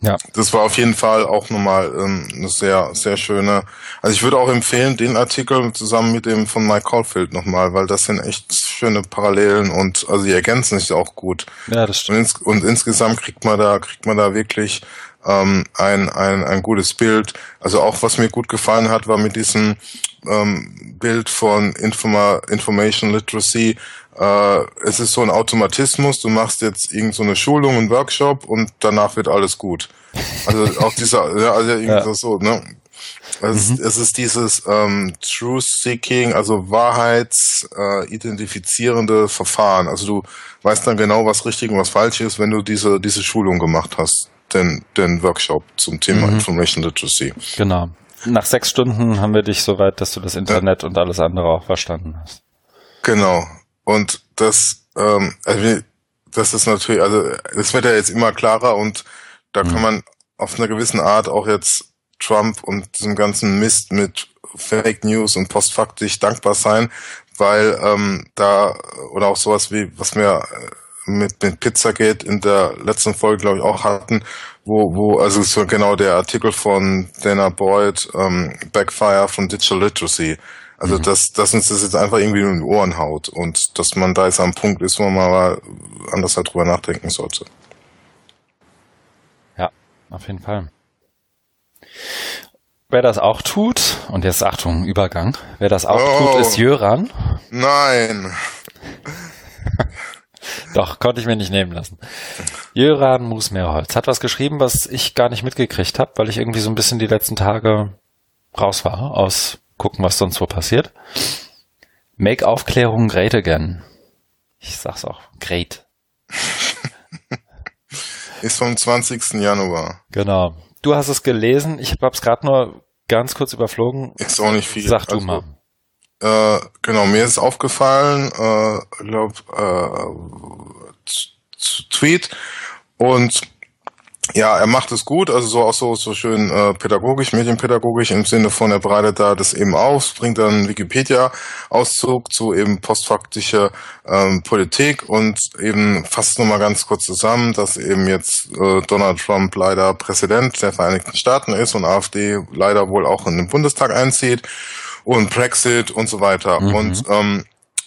ja. Das war auf jeden Fall auch nochmal ähm, eine sehr, sehr schöne. Also ich würde auch empfehlen, den Artikel zusammen mit dem von Mike Caulfield nochmal, weil das sind echt schöne Parallelen und also die ergänzen sich auch gut. Ja, das stimmt. Und, ins, und insgesamt kriegt man da, kriegt man da wirklich ähm, ein, ein, ein gutes Bild. Also auch was mir gut gefallen hat, war mit diesem ähm, Bild von Informa Information Literacy. Äh, es ist so ein Automatismus, du machst jetzt irgend so eine Schulung, einen Workshop und danach wird alles gut. Also auch dieser, ja, also irgendwie ja. so, ne? Es, mhm. es ist dieses ähm, Truth-Seeking, also wahrheitsidentifizierende äh, Verfahren. Also du weißt dann genau, was richtig und was falsch ist, wenn du diese, diese Schulung gemacht hast den, den Workshop zum Thema mhm. Information Literacy. Genau. Nach sechs Stunden haben wir dich so weit, dass du das Internet ja. und alles andere auch verstanden hast. Genau. Und das, ähm, also das ist natürlich, also es wird ja jetzt immer klarer und da mhm. kann man auf einer gewissen Art auch jetzt Trump und diesem ganzen Mist mit Fake News und postfaktisch dankbar sein, weil ähm, da oder auch sowas wie was mir mit, mit Pizzagate in der letzten Folge, glaube ich, auch hatten, wo, wo, also so genau der Artikel von Dana Boyd, ähm, Backfire von Digital Literacy. Also mhm. dass, dass uns das jetzt einfach irgendwie in die Ohren haut und dass man da jetzt am Punkt ist, wo man mal anders halt drüber nachdenken sollte. Ja, auf jeden Fall. Wer das auch tut, und jetzt Achtung, Übergang, wer das auch oh, tut, ist Jöran. Nein. Doch, konnte ich mir nicht nehmen lassen. Jöran Musmeerholz hat was geschrieben, was ich gar nicht mitgekriegt habe, weil ich irgendwie so ein bisschen die letzten Tage raus war, aus gucken, was sonst wo passiert. Make Aufklärung great again. Ich sag's auch, great. Ist vom 20. Januar. Genau. Du hast es gelesen. Ich habe es gerade nur ganz kurz überflogen. Ist auch nicht viel. Sag du also, mal. Äh, genau, mir ist aufgefallen, äh, glaub, äh, Tweet und ja, er macht es gut, also so auch so, so schön äh, pädagogisch, medienpädagogisch im Sinne von, er bereitet da das eben auf, bringt dann Wikipedia-Auszug zu eben postfaktischer ähm, Politik und eben fasst nochmal ganz kurz zusammen, dass eben jetzt äh, Donald Trump leider Präsident der Vereinigten Staaten ist und AfD leider wohl auch in den Bundestag einzieht und Brexit und so weiter. Mhm. Und ähm,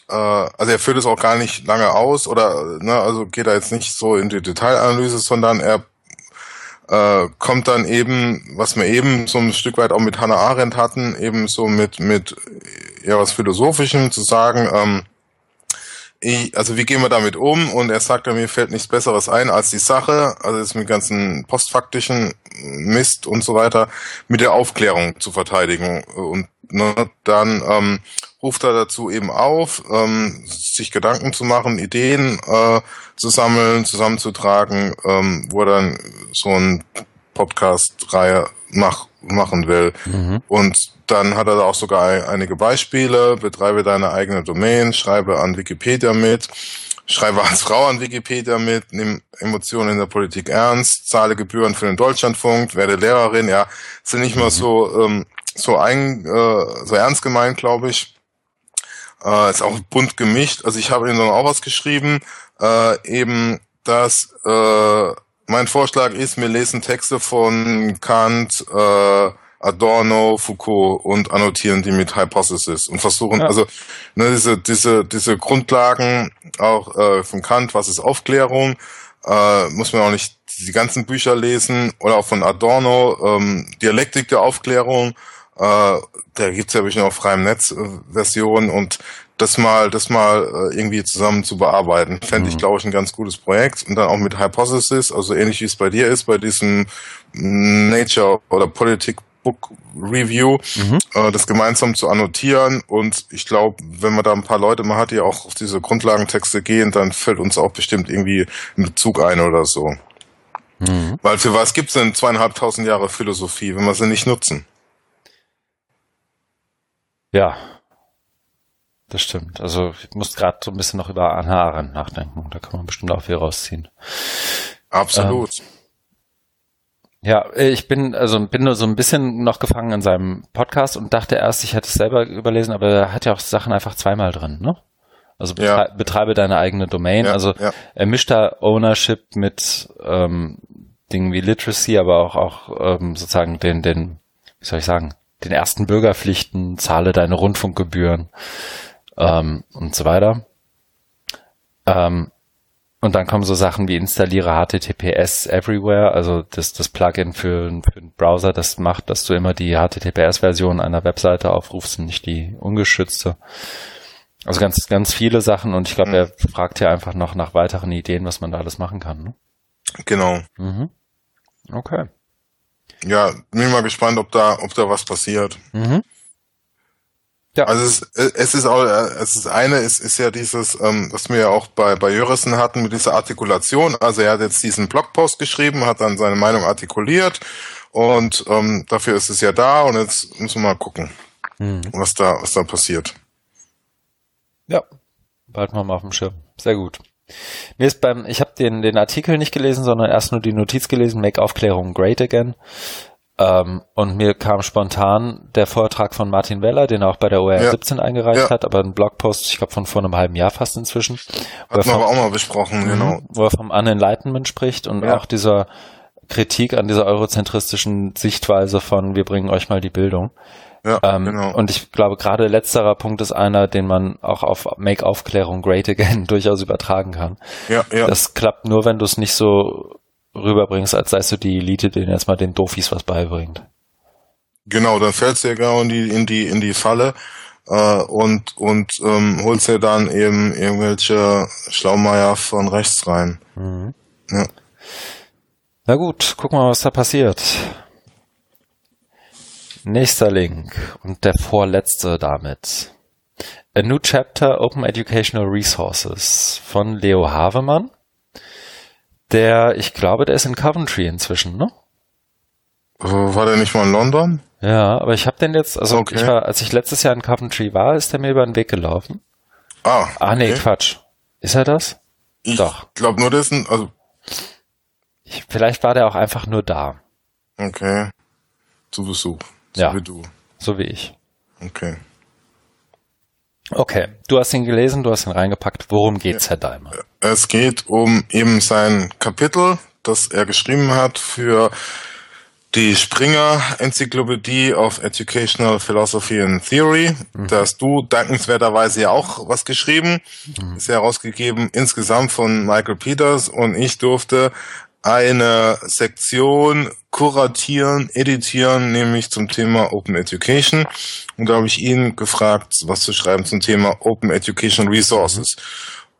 äh, also er führt es auch gar nicht lange aus oder ne, also geht er jetzt nicht so in die Detailanalyse, sondern er äh, kommt dann eben, was wir eben so ein Stück weit auch mit Hannah Arendt hatten, eben so mit, mit ja was Philosophischem zu sagen, ähm, ich, also wie gehen wir damit um? Und er sagte, mir fällt nichts Besseres ein als die Sache, also das mit ganzen postfaktischen Mist und so weiter, mit der Aufklärung zu verteidigen. Und ne, dann ähm, ruft er dazu eben auf, ähm, sich Gedanken zu machen, Ideen äh, zu sammeln, zusammenzutragen, ähm, wo er dann so ein Podcast-Reihe mach, machen will. Mhm. Und dann hat er da auch sogar einige Beispiele. Betreibe deine eigene Domain, schreibe an Wikipedia mit, schreibe als Frau an Wikipedia mit, nimm Emotionen in der Politik ernst, zahle Gebühren für den Deutschlandfunk, werde Lehrerin. Ja, sind nicht mal mhm. so ähm, so ein äh, so ernst gemeint, glaube ich. Äh, ist auch bunt gemischt. Also ich habe ihm dann auch was geschrieben, äh, eben, dass äh, mein Vorschlag ist, wir lesen Texte von Kant, äh, Adorno, Foucault und annotieren die mit Hypothesis und versuchen, ja. also ne, diese, diese, diese Grundlagen auch äh, von Kant, was ist Aufklärung, äh, muss man auch nicht die ganzen Bücher lesen oder auch von Adorno, ähm, Dialektik der Aufklärung, äh, da gibt's ja bestimmt auch freiem Netz äh, Versionen und das mal, das mal äh, irgendwie zusammen zu bearbeiten, fände mhm. ich, glaube ich, ein ganz gutes Projekt. Und dann auch mit Hypothesis, also ähnlich wie es bei dir ist, bei diesem Nature oder Politik Book Review, mhm. äh, das gemeinsam zu annotieren. Und ich glaube, wenn man da ein paar Leute mal hat, die auch auf diese Grundlagentexte gehen, dann fällt uns auch bestimmt irgendwie ein Bezug ein oder so. Mhm. Weil für was gibt's denn zweieinhalbtausend Jahre Philosophie, wenn wir sie nicht nutzen? Ja, das stimmt. Also ich muss gerade so ein bisschen noch über Anna Arendt nachdenken. Da kann man bestimmt auch viel rausziehen. Absolut. Ähm, ja, ich bin also bin nur so ein bisschen noch gefangen in seinem Podcast und dachte erst, ich hätte es selber überlesen, aber er hat ja auch Sachen einfach zweimal drin, ne? Also betrei ja. betreibe deine eigene Domain. Ja, also ja. er mischt da Ownership mit ähm, Dingen wie Literacy, aber auch auch ähm, sozusagen den den wie soll ich sagen den ersten Bürgerpflichten, zahle deine Rundfunkgebühren ähm, und so weiter. Ähm, und dann kommen so Sachen wie installiere HTTPS everywhere, also das, das Plugin für, für einen Browser, das macht, dass du immer die HTTPS-Version einer Webseite aufrufst und nicht die ungeschützte. Also ganz, ganz viele Sachen und ich glaube, mhm. er fragt ja einfach noch nach weiteren Ideen, was man da alles machen kann. Ne? Genau. Mhm. Okay. Ja, bin mal gespannt, ob da, ob da was passiert. Mhm. Ja. Also es, es ist auch, es ist eine, es ist ja dieses, ähm, was wir ja auch bei, bei Jörissen hatten mit dieser Artikulation. Also er hat jetzt diesen Blogpost geschrieben, hat dann seine Meinung artikuliert und ähm, dafür ist es ja da und jetzt müssen wir mal gucken, mhm. was da, was da passiert. Ja, bald mal auf dem Schirm. Sehr gut. Mir ist beim, ich habe den, den Artikel nicht gelesen, sondern erst nur die Notiz gelesen, Make Aufklärung Great Again. Ähm, und mir kam spontan der Vortrag von Martin Weller, den er auch bei der OR ja. 17 eingereicht ja. hat, aber ein Blogpost, ich glaube von vor einem halben Jahr fast inzwischen. Hatten wir aber auch mal besprochen, mhm, genau. Wo er vom Unenlightenment spricht und ja. auch dieser Kritik an dieser eurozentristischen Sichtweise von wir bringen euch mal die Bildung. Ja, ähm, genau. Und ich glaube, gerade letzterer Punkt ist einer, den man auch auf Make Aufklärung Great Again durchaus übertragen kann. Ja, ja. Das klappt nur, wenn du es nicht so rüberbringst, als seist du die Elite, denen jetzt mal den Dofis was beibringt. Genau, dann fällst du ja genau in die, in die, in die Falle äh, und, und ähm, holst ja dann eben irgendwelche Schlaumeier von rechts rein. Mhm. Ja. Na gut, gucken wir mal, was da passiert. Nächster Link und der vorletzte damit. A New Chapter Open Educational Resources von Leo Havemann. Der, ich glaube, der ist in Coventry inzwischen, ne? War der nicht mal in London? Ja, aber ich habe den jetzt, also okay. ich war, als ich letztes Jahr in Coventry war, ist der mir über den Weg gelaufen. Ah. Ah, nee, Quatsch. Ist er das? Ich Doch. Ich glaube nur, ist ein, also. Ich, vielleicht war der auch einfach nur da. Okay. Zu Besuch. So ja. wie du. So wie ich. Okay. Okay, du hast ihn gelesen, du hast ihn reingepackt. Worum geht's, Herr Daimer? Es geht um eben sein Kapitel, das er geschrieben hat für die Springer Enzyklopädie of Educational Philosophy and Theory. Mhm. Da hast du dankenswerterweise ja auch was geschrieben. Mhm. Ist ja herausgegeben insgesamt von Michael Peters und ich durfte eine Sektion kuratieren, editieren, nämlich zum Thema Open Education. Und da habe ich ihn gefragt, was zu schreiben zum Thema Open Education Resources.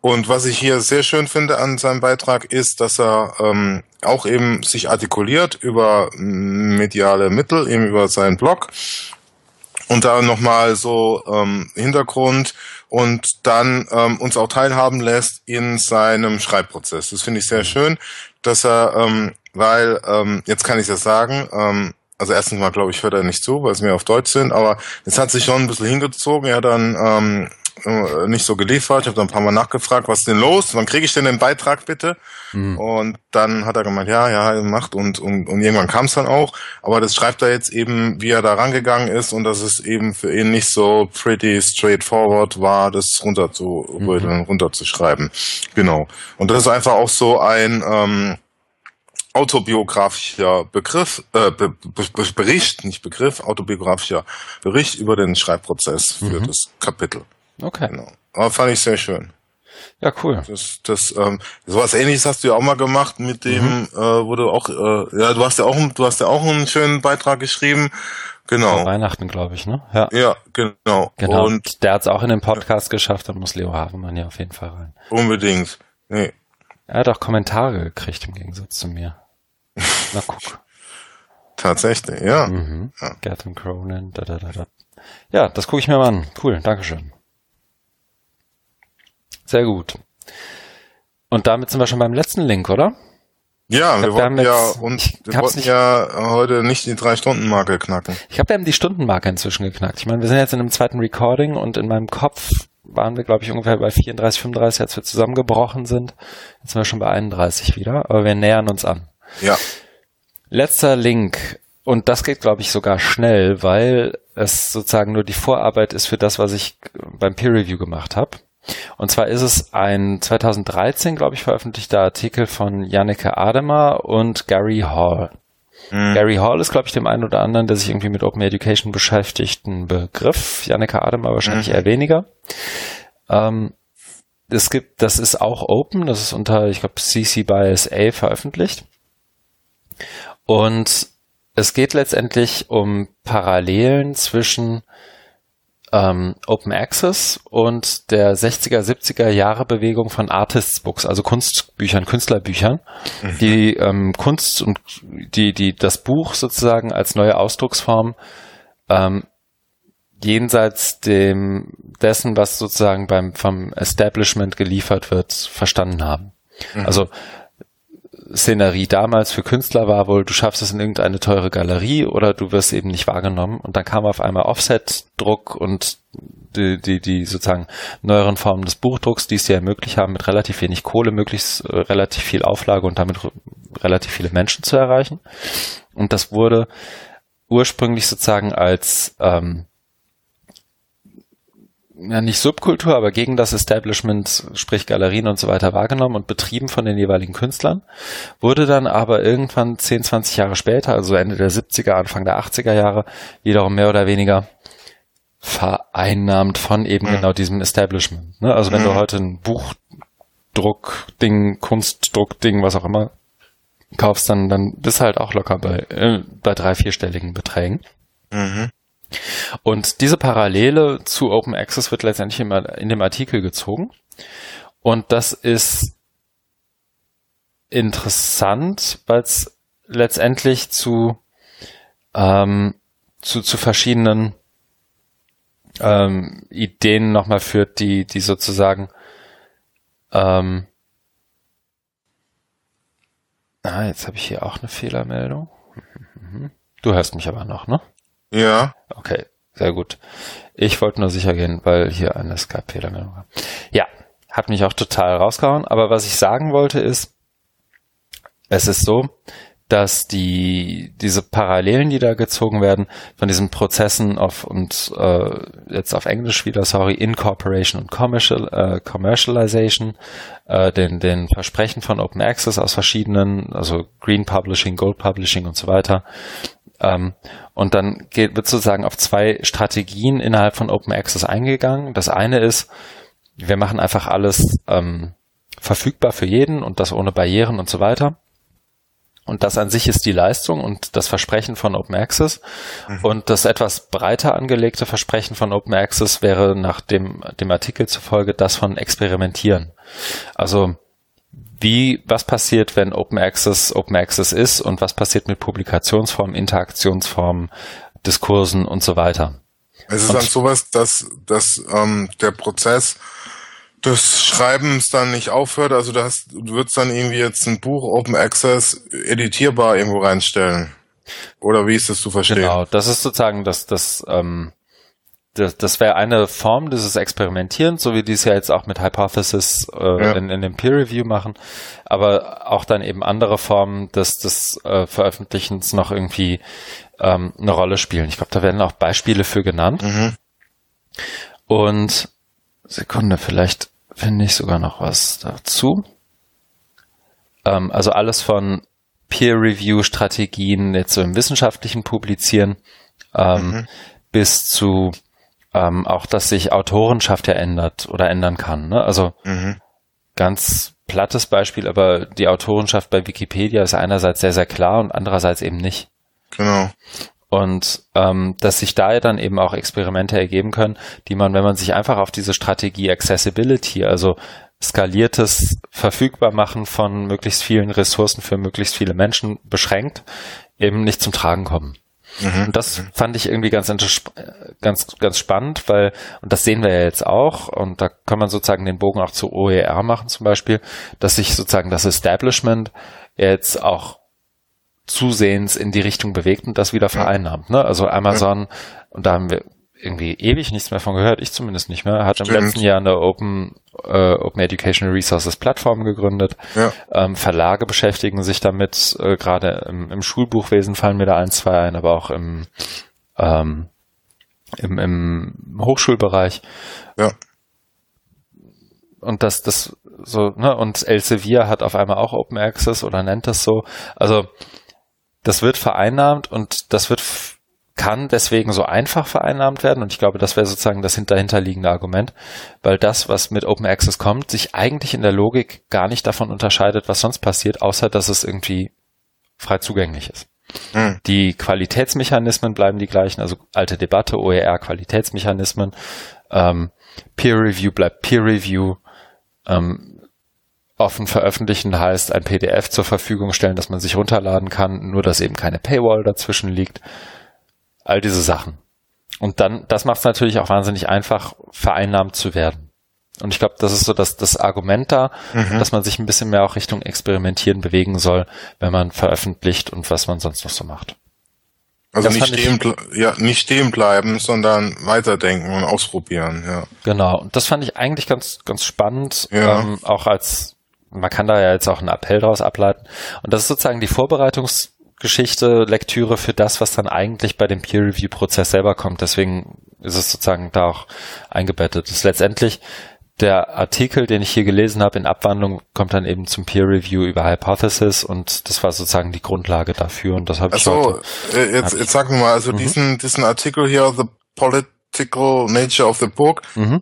Und was ich hier sehr schön finde an seinem Beitrag ist, dass er ähm, auch eben sich artikuliert über mediale Mittel, eben über seinen Blog und da nochmal so ähm, Hintergrund und dann ähm, uns auch teilhaben lässt in seinem Schreibprozess. Das finde ich sehr schön, dass er, ähm, weil ähm, jetzt kann ich das sagen, ähm, also erstens mal glaube ich hört er nicht zu, weil es mir auf Deutsch sind, aber es hat sich schon ein bisschen hingezogen. Er dann ähm, äh, nicht so geliefert. Ich habe dann ein paar Mal nachgefragt, was ist denn los? Wann kriege ich denn den Beitrag bitte? Mhm. Und dann hat er gemeint, ja, ja, macht und, und, und irgendwann kam es dann auch. Aber das schreibt er jetzt eben, wie er da rangegangen ist und dass es eben für ihn nicht so pretty straightforward war, das runterzurütteln, mhm. runterzuschreiben. Genau. Und das ist einfach auch so ein ähm, autobiografischer Begriff, äh, Be Be Bericht, nicht Begriff, autobiografischer Bericht über den Schreibprozess für mhm. das Kapitel. Okay. Genau. Aber fand ich sehr schön. Ja, cool. Das, das, ähm, sowas ähnliches hast du ja auch mal gemacht mit dem, mhm. äh, wo du auch, äh, ja, du hast ja auch, du hast ja auch einen schönen Beitrag geschrieben. Genau. Vor Weihnachten, glaube ich, ne? Ja. Ja, genau. Genau. Und der hat es auch in den Podcast geschafft, da muss Leo Havemann ja auf jeden Fall rein. Unbedingt. Nee. Er hat auch Kommentare gekriegt im Gegensatz zu mir. Na guck. Tatsächlich, ja. Mhm. ja. Gerton Cronin, da, da, da, da. Ja, das gucke ich mir mal an. Cool, Dankeschön. Sehr gut. Und damit sind wir schon beim letzten Link, oder? Ja, wir wollten ja und wir wollten nicht, ja heute nicht die drei Stunden Marke knacken. Ich habe eben die Stundenmarke inzwischen geknackt. Ich meine, wir sind jetzt in einem zweiten Recording und in meinem Kopf waren wir, glaube ich, ungefähr bei 34, 35, als wir zusammengebrochen sind. Jetzt sind wir schon bei 31 wieder, aber wir nähern uns an. Ja. Letzter Link. Und das geht, glaube ich, sogar schnell, weil es sozusagen nur die Vorarbeit ist für das, was ich beim Peer Review gemacht habe. Und zwar ist es ein 2013, glaube ich, veröffentlichter Artikel von Janneke Ademer und Gary Hall. Mhm. Gary Hall ist, glaube ich, dem einen oder anderen, der sich irgendwie mit Open Education beschäftigt, ein Begriff. Janneke Ademer wahrscheinlich mhm. eher weniger. Ähm, es gibt, das ist auch Open, das ist unter, ich glaube, CC by SA veröffentlicht. Und es geht letztendlich um Parallelen zwischen ähm, Open Access und der 60er, 70er Jahre Bewegung von Artists Books, also Kunstbüchern, Künstlerbüchern, mhm. die ähm, Kunst und die, die das Buch sozusagen als neue Ausdrucksform ähm, jenseits dem dessen, was sozusagen beim vom Establishment geliefert wird, verstanden haben. Mhm. Also Szenerie damals für Künstler war wohl, du schaffst es in irgendeine teure Galerie oder du wirst eben nicht wahrgenommen. Und dann kam auf einmal Offset-Druck und die, die, die sozusagen neueren Formen des Buchdrucks, die es dir ermöglicht haben, mit relativ wenig Kohle möglichst äh, relativ viel Auflage und damit relativ viele Menschen zu erreichen. Und das wurde ursprünglich sozusagen als ähm, ja nicht Subkultur, aber gegen das Establishment, sprich Galerien und so weiter wahrgenommen und betrieben von den jeweiligen Künstlern, wurde dann aber irgendwann 10, 20 Jahre später, also Ende der 70er, Anfang der 80er Jahre, wiederum mehr oder weniger vereinnahmt von eben mhm. genau diesem Establishment. Ne? Also wenn mhm. du heute ein Buchdruck-Ding, Kunstdruck-Ding, was auch immer, kaufst, dann, dann bist halt auch locker bei, äh, bei drei, vierstelligen Beträgen. Mhm. Und diese Parallele zu Open Access wird letztendlich in dem Artikel gezogen. Und das ist interessant, weil es letztendlich zu, ähm, zu, zu verschiedenen ähm, Ideen nochmal führt, die, die sozusagen ähm, Ah, jetzt habe ich hier auch eine Fehlermeldung. Du hörst mich aber noch, ne? Ja. Okay, sehr gut. Ich wollte nur sicher gehen, weil hier eine Skype-Fehlermeldung war. Ja, hat mich auch total rausgehauen. Aber was ich sagen wollte ist, es ist so, dass die diese Parallelen, die da gezogen werden, von diesen Prozessen auf und äh, jetzt auf Englisch wieder, sorry, Incorporation und Commercial, äh, Commercialization, äh, den, den Versprechen von Open Access aus verschiedenen, also Green Publishing, Gold Publishing und so weiter. Ähm, und dann geht, wird sozusagen auf zwei Strategien innerhalb von Open Access eingegangen. Das eine ist, wir machen einfach alles ähm, verfügbar für jeden und das ohne Barrieren und so weiter. Und das an sich ist die Leistung und das Versprechen von Open Access. Mhm. Und das etwas breiter angelegte Versprechen von Open Access wäre nach dem, dem Artikel zufolge das von Experimentieren. Also wie, was passiert, wenn Open Access Open Access ist und was passiert mit Publikationsformen, Interaktionsformen, Diskursen und so weiter. Es ist und dann sowas, dass, dass ähm, der Prozess des Schreibens dann nicht aufhört. Also du, hast, du würdest dann irgendwie jetzt ein Buch Open Access editierbar irgendwo reinstellen. Oder wie ist das zu verstehen? Genau, das ist sozusagen das, das, ähm, das, das wäre eine Form dieses Experimentierens, so wie die es ja jetzt auch mit Hypothesis äh, ja. in, in dem Peer Review machen, aber auch dann eben andere Formen des, des äh, Veröffentlichens noch irgendwie ähm, eine Rolle spielen. Ich glaube, da werden auch Beispiele für genannt. Mhm. Und Sekunde, vielleicht finde ich sogar noch was dazu. Ähm, also alles von Peer-Review-Strategien jetzt so im wissenschaftlichen Publizieren ähm, mhm. bis zu ähm, auch, dass sich Autorenschaft ja ändert oder ändern kann. Ne? Also mhm. ganz plattes Beispiel, aber die Autorenschaft bei Wikipedia ist einerseits sehr, sehr klar und andererseits eben nicht. Genau. Und ähm, dass sich da dann eben auch Experimente ergeben können, die man, wenn man sich einfach auf diese Strategie Accessibility, also skaliertes Verfügbarmachen von möglichst vielen Ressourcen für möglichst viele Menschen beschränkt, eben nicht zum Tragen kommen. Mhm. Und das fand ich irgendwie ganz, ganz, ganz spannend, weil, und das sehen wir ja jetzt auch, und da kann man sozusagen den Bogen auch zu OER machen zum Beispiel, dass sich sozusagen das Establishment jetzt auch zusehends in die Richtung bewegt und das wieder vereinnahmt. Ne? Also Amazon, und da haben wir irgendwie ewig nichts mehr von gehört, ich zumindest nicht mehr, hat Stimmt. im letzten Jahr eine Open, äh, Open Educational Resources Plattform gegründet. Ja. Ähm, Verlage beschäftigen sich damit, äh, gerade im, im, Schulbuchwesen fallen mir da ein, zwei ein, aber auch im, ähm, im, im Hochschulbereich. Ja. Und das, das so, ne, und Elsevier hat auf einmal auch Open Access oder nennt das so. Also das wird vereinnahmt und das wird kann deswegen so einfach vereinnahmt werden und ich glaube, das wäre sozusagen das dahinterliegende Argument, weil das, was mit Open Access kommt, sich eigentlich in der Logik gar nicht davon unterscheidet, was sonst passiert, außer dass es irgendwie frei zugänglich ist. Mhm. Die Qualitätsmechanismen bleiben die gleichen, also alte Debatte, OER Qualitätsmechanismen, ähm, Peer Review bleibt Peer Review, ähm, offen veröffentlichen heißt ein PDF zur Verfügung stellen, dass man sich runterladen kann, nur dass eben keine Paywall dazwischen liegt. All diese Sachen. Und dann, das macht es natürlich auch wahnsinnig einfach, vereinnahmt zu werden. Und ich glaube, das ist so das, das Argument da, mhm. dass man sich ein bisschen mehr auch Richtung Experimentieren bewegen soll, wenn man veröffentlicht und was man sonst noch so macht. Also nicht stehen, ja, nicht stehen bleiben, sondern weiterdenken und ausprobieren, ja. Genau. Und das fand ich eigentlich ganz, ganz spannend, ja. ähm, auch als man kann da ja jetzt auch einen Appell daraus ableiten. Und das ist sozusagen die Vorbereitungsgeschichte, Lektüre für das, was dann eigentlich bei dem Peer-Review-Prozess selber kommt. Deswegen ist es sozusagen da auch eingebettet. Das ist letztendlich der Artikel, den ich hier gelesen habe in Abwandlung, kommt dann eben zum Peer Review über Hypothesis und das war sozusagen die Grundlage dafür und das habe ich also, heute, jetzt, jetzt sag mal, also mhm. diesen, diesen Artikel hier, The Political Nature of the Book, mhm.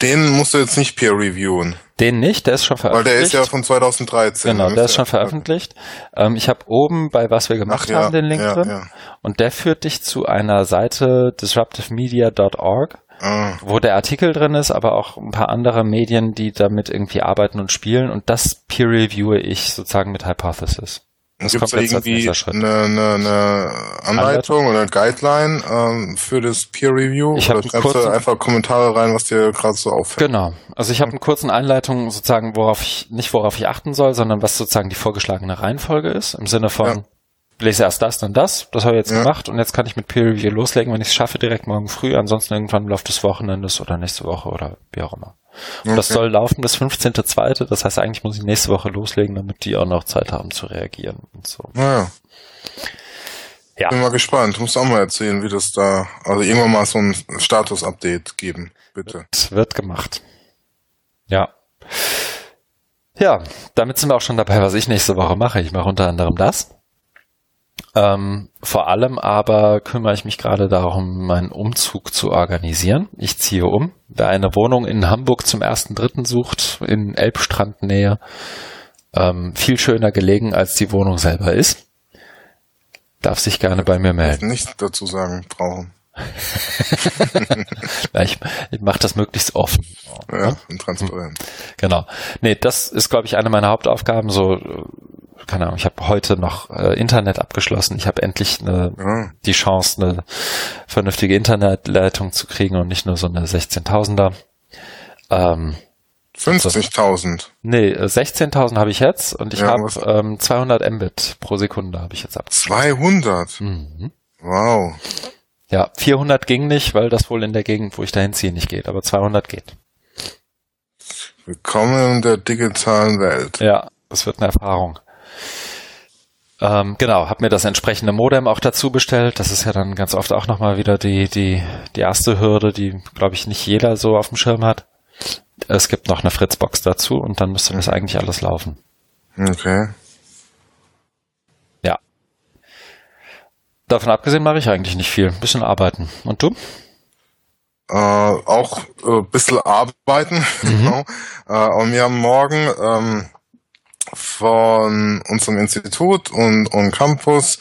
den musst du jetzt nicht peer reviewen. Den nicht, der ist schon veröffentlicht. Weil der ist ja von 2013. Genau, der ist schon veröffentlicht. Ähm, ich habe oben bei was wir gemacht Ach, haben den Link ja, drin. Ja. Und der führt dich zu einer Seite disruptivemedia.org, ah. wo der Artikel drin ist, aber auch ein paar andere Medien, die damit irgendwie arbeiten und spielen. Und das peer reviewe ich sozusagen mit Hypothesis. Gibt es da irgendwie eine, eine, eine Anleitung oder eine Guideline ähm, für das Peer Review? Ich oder kannst du einfach Kommentare rein, was dir gerade so auffällt? Genau. Also ich habe eine kurze Einleitung sozusagen, worauf ich nicht worauf ich achten soll, sondern was sozusagen die vorgeschlagene Reihenfolge ist. Im Sinne von, ja. lese erst das, dann das. Das habe ich jetzt ja. gemacht und jetzt kann ich mit Peer Review loslegen, wenn ich es schaffe, direkt morgen früh. Ansonsten irgendwann im Laufe des Wochenendes oder nächste Woche oder wie auch immer. Und okay. das soll laufen bis 15.2. Das heißt, eigentlich muss ich nächste Woche loslegen, damit die auch noch Zeit haben zu reagieren und so. Naja. Ja. Bin mal gespannt. Du musst auch mal erzählen, wie das da, also irgendwann mal so ein Status-Update geben, bitte. Es wird gemacht. Ja. Ja, damit sind wir auch schon dabei, was ich nächste Woche mache. Ich mache unter anderem das. Ähm, vor allem aber kümmere ich mich gerade darum, meinen Umzug zu organisieren. Ich ziehe um. Wer eine Wohnung in Hamburg zum ersten Dritten sucht, in Elbstrandnähe, ähm, viel schöner gelegen, als die Wohnung selber ist, darf sich gerne bei mir melden. Nicht dazu sagen brauchen. ich ich mache das möglichst offen. Ja, und transparent. Genau. Nee, das ist, glaube ich, eine meiner Hauptaufgaben, so keine Ahnung, ich habe heute noch äh, Internet abgeschlossen. Ich habe endlich eine, ja. die Chance, eine vernünftige Internetleitung zu kriegen und nicht nur so eine 16.000er. Ähm, 50.000? Nee, 16.000 habe ich jetzt und ich ja, habe ähm, 200 Mbit pro Sekunde habe ich jetzt ab. 200? Mhm. Wow. Ja, 400 ging nicht, weil das wohl in der Gegend, wo ich dahin ziehe, nicht geht, aber 200 geht. Willkommen in der digitalen Welt. Ja, das wird eine Erfahrung. Ähm, genau, habe mir das entsprechende Modem auch dazu bestellt. Das ist ja dann ganz oft auch nochmal wieder die, die, die erste Hürde, die, glaube ich, nicht jeder so auf dem Schirm hat. Es gibt noch eine Fritzbox dazu und dann müsste das eigentlich alles laufen. Okay. Ja. Davon abgesehen mache ich eigentlich nicht viel. Ein bisschen arbeiten. Und du? Äh, auch ein äh, bisschen arbeiten, mhm. genau. Äh, und wir haben morgen ähm, von unserem Institut und, und Campus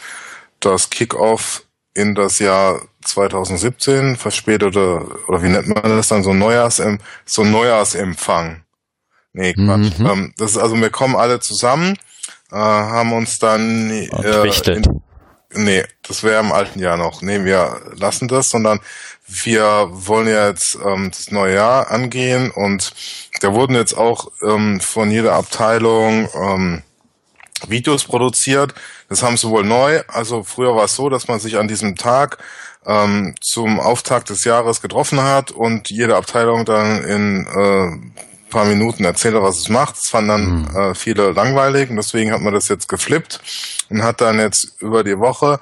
das Kickoff in das Jahr 2017 verspätete, oder wie nennt man das dann, so Neujahrs, so Neujahrsempfang. Nee, Quatsch. Mhm. Ähm, das ist also, wir kommen alle zusammen, äh, haben uns dann äh, in, Nee, das wäre im alten Jahr noch. Nee, wir lassen das, sondern wir wollen jetzt ähm, das neue Jahr angehen und da wurden jetzt auch ähm, von jeder Abteilung ähm, Videos produziert. Das haben sie wohl neu. Also früher war es so, dass man sich an diesem Tag ähm, zum Auftakt des Jahres getroffen hat und jede Abteilung dann in äh, paar Minuten erzählt, was es macht. Das fanden dann mhm. äh, viele langweilig und deswegen hat man das jetzt geflippt und hat dann jetzt über die Woche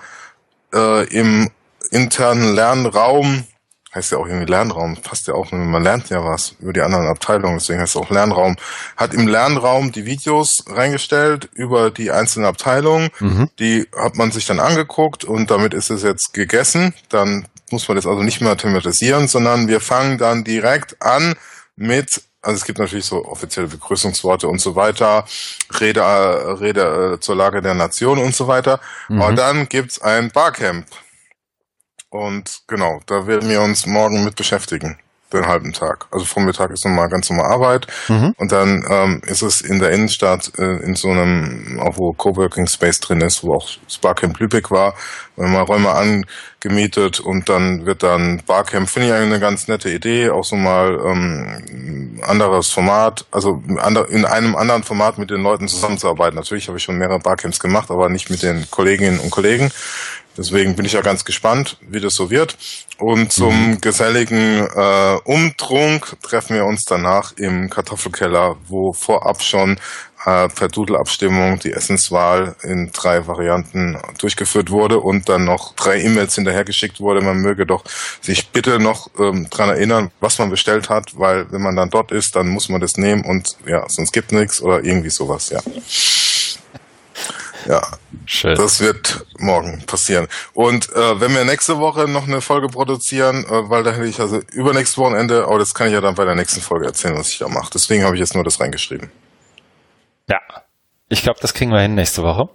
äh, im internen Lernraum heißt ja auch irgendwie Lernraum, passt ja auch, man lernt ja was über die anderen Abteilungen, deswegen heißt es auch Lernraum, hat im Lernraum die Videos reingestellt über die einzelnen Abteilungen, mhm. die hat man sich dann angeguckt und damit ist es jetzt gegessen, dann muss man das also nicht mehr thematisieren, sondern wir fangen dann direkt an mit also es gibt natürlich so offizielle Begrüßungsworte und so weiter, Rede, Rede äh, zur Lage der Nation und so weiter. Mhm. Aber dann gibt's ein Barcamp. Und genau, da werden wir uns morgen mit beschäftigen den halben Tag. Also Vormittag ist nochmal ganz normal Arbeit mhm. und dann ähm, ist es in der Innenstadt äh, in so einem, auch wo Coworking Space drin ist, wo auch Sparcamp Lübeck war, wenn man Räume angemietet und dann wird dann Barcamp, finde ich eine ganz nette Idee, auch so mal ähm, anderes Format, also in einem anderen Format mit den Leuten zusammenzuarbeiten. Natürlich habe ich schon mehrere Barcamps gemacht, aber nicht mit den Kolleginnen und Kollegen. Deswegen bin ich ja ganz gespannt, wie das so wird. Und zum mhm. geselligen äh, Umtrunk treffen wir uns danach im Kartoffelkeller, wo vorab schon äh, per Doodle-Abstimmung die Essenswahl in drei Varianten durchgeführt wurde und dann noch drei E-Mails hinterhergeschickt wurde. Man möge doch sich bitte noch ähm, dran erinnern, was man bestellt hat, weil wenn man dann dort ist, dann muss man das nehmen und ja, sonst gibt nichts oder irgendwie sowas, ja. Ja, Schön. das wird morgen passieren. Und äh, wenn wir nächste Woche noch eine Folge produzieren, äh, weil da hätte ich also übernächstes Wochenende, aber das kann ich ja dann bei der nächsten Folge erzählen, was ich da mache. Deswegen habe ich jetzt nur das reingeschrieben. Ja, ich glaube, das kriegen wir hin nächste Woche.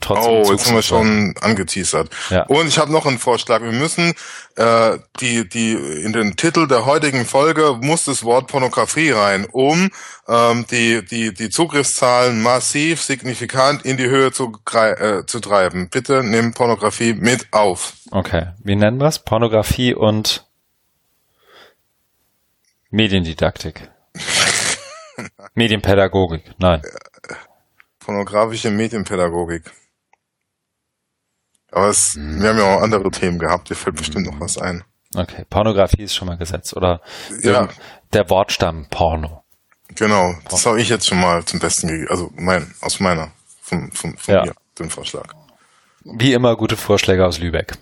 Trotzdem. Oh, jetzt haben wir schon angeteasert. Ja. Und ich habe noch einen Vorschlag. Wir müssen äh, die die in den Titel der heutigen Folge muss das Wort Pornografie rein, um ähm, die die die Zugriffszahlen massiv signifikant in die Höhe zu äh, zu treiben. Bitte nimm Pornografie mit auf. Okay, wie nennen wir es? Pornografie und Mediendidaktik. Medienpädagogik, nein. Pornografische Medienpädagogik. Aber es, hm. wir haben ja auch andere Themen gehabt, dir fällt bestimmt noch was ein. Okay, Pornografie ist schon mal gesetzt. Oder ja. der Wortstamm Porno. Genau, das habe ich jetzt schon mal zum Besten gegeben. Also mein, aus meiner, von, von, von ja. mir, den Vorschlag. Wie immer gute Vorschläge aus Lübeck.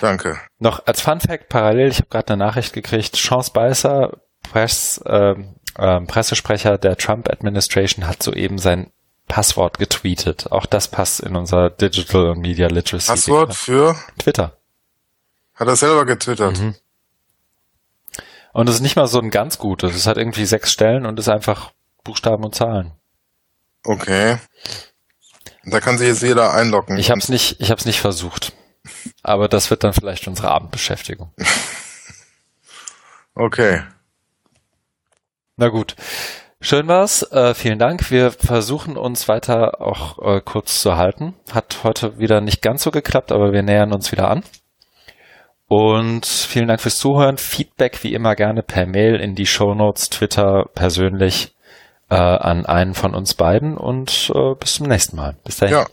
Danke. Noch als Fun Fact parallel, ich habe gerade eine Nachricht gekriegt, Chance Beißer, Press, äh, äh, Pressesprecher der Trump Administration, hat soeben sein Passwort getweetet. Auch das passt in unser Digital Media Literacy. Passwort für Twitter. Hat er selber getwittert. Mhm. Und es ist nicht mal so ein ganz gutes. Es hat irgendwie sechs Stellen und ist einfach Buchstaben und Zahlen. Okay. Da kann sich jetzt jeder einloggen. Ich habe es nicht, ich habe es nicht versucht. Aber das wird dann vielleicht unsere Abendbeschäftigung. okay. Na gut. Schön war's. Äh, vielen Dank. Wir versuchen uns weiter auch äh, kurz zu halten. Hat heute wieder nicht ganz so geklappt, aber wir nähern uns wieder an. Und vielen Dank fürs Zuhören. Feedback wie immer gerne per Mail in die Show Notes, Twitter, persönlich äh, an einen von uns beiden und äh, bis zum nächsten Mal. Bis dahin. Ja.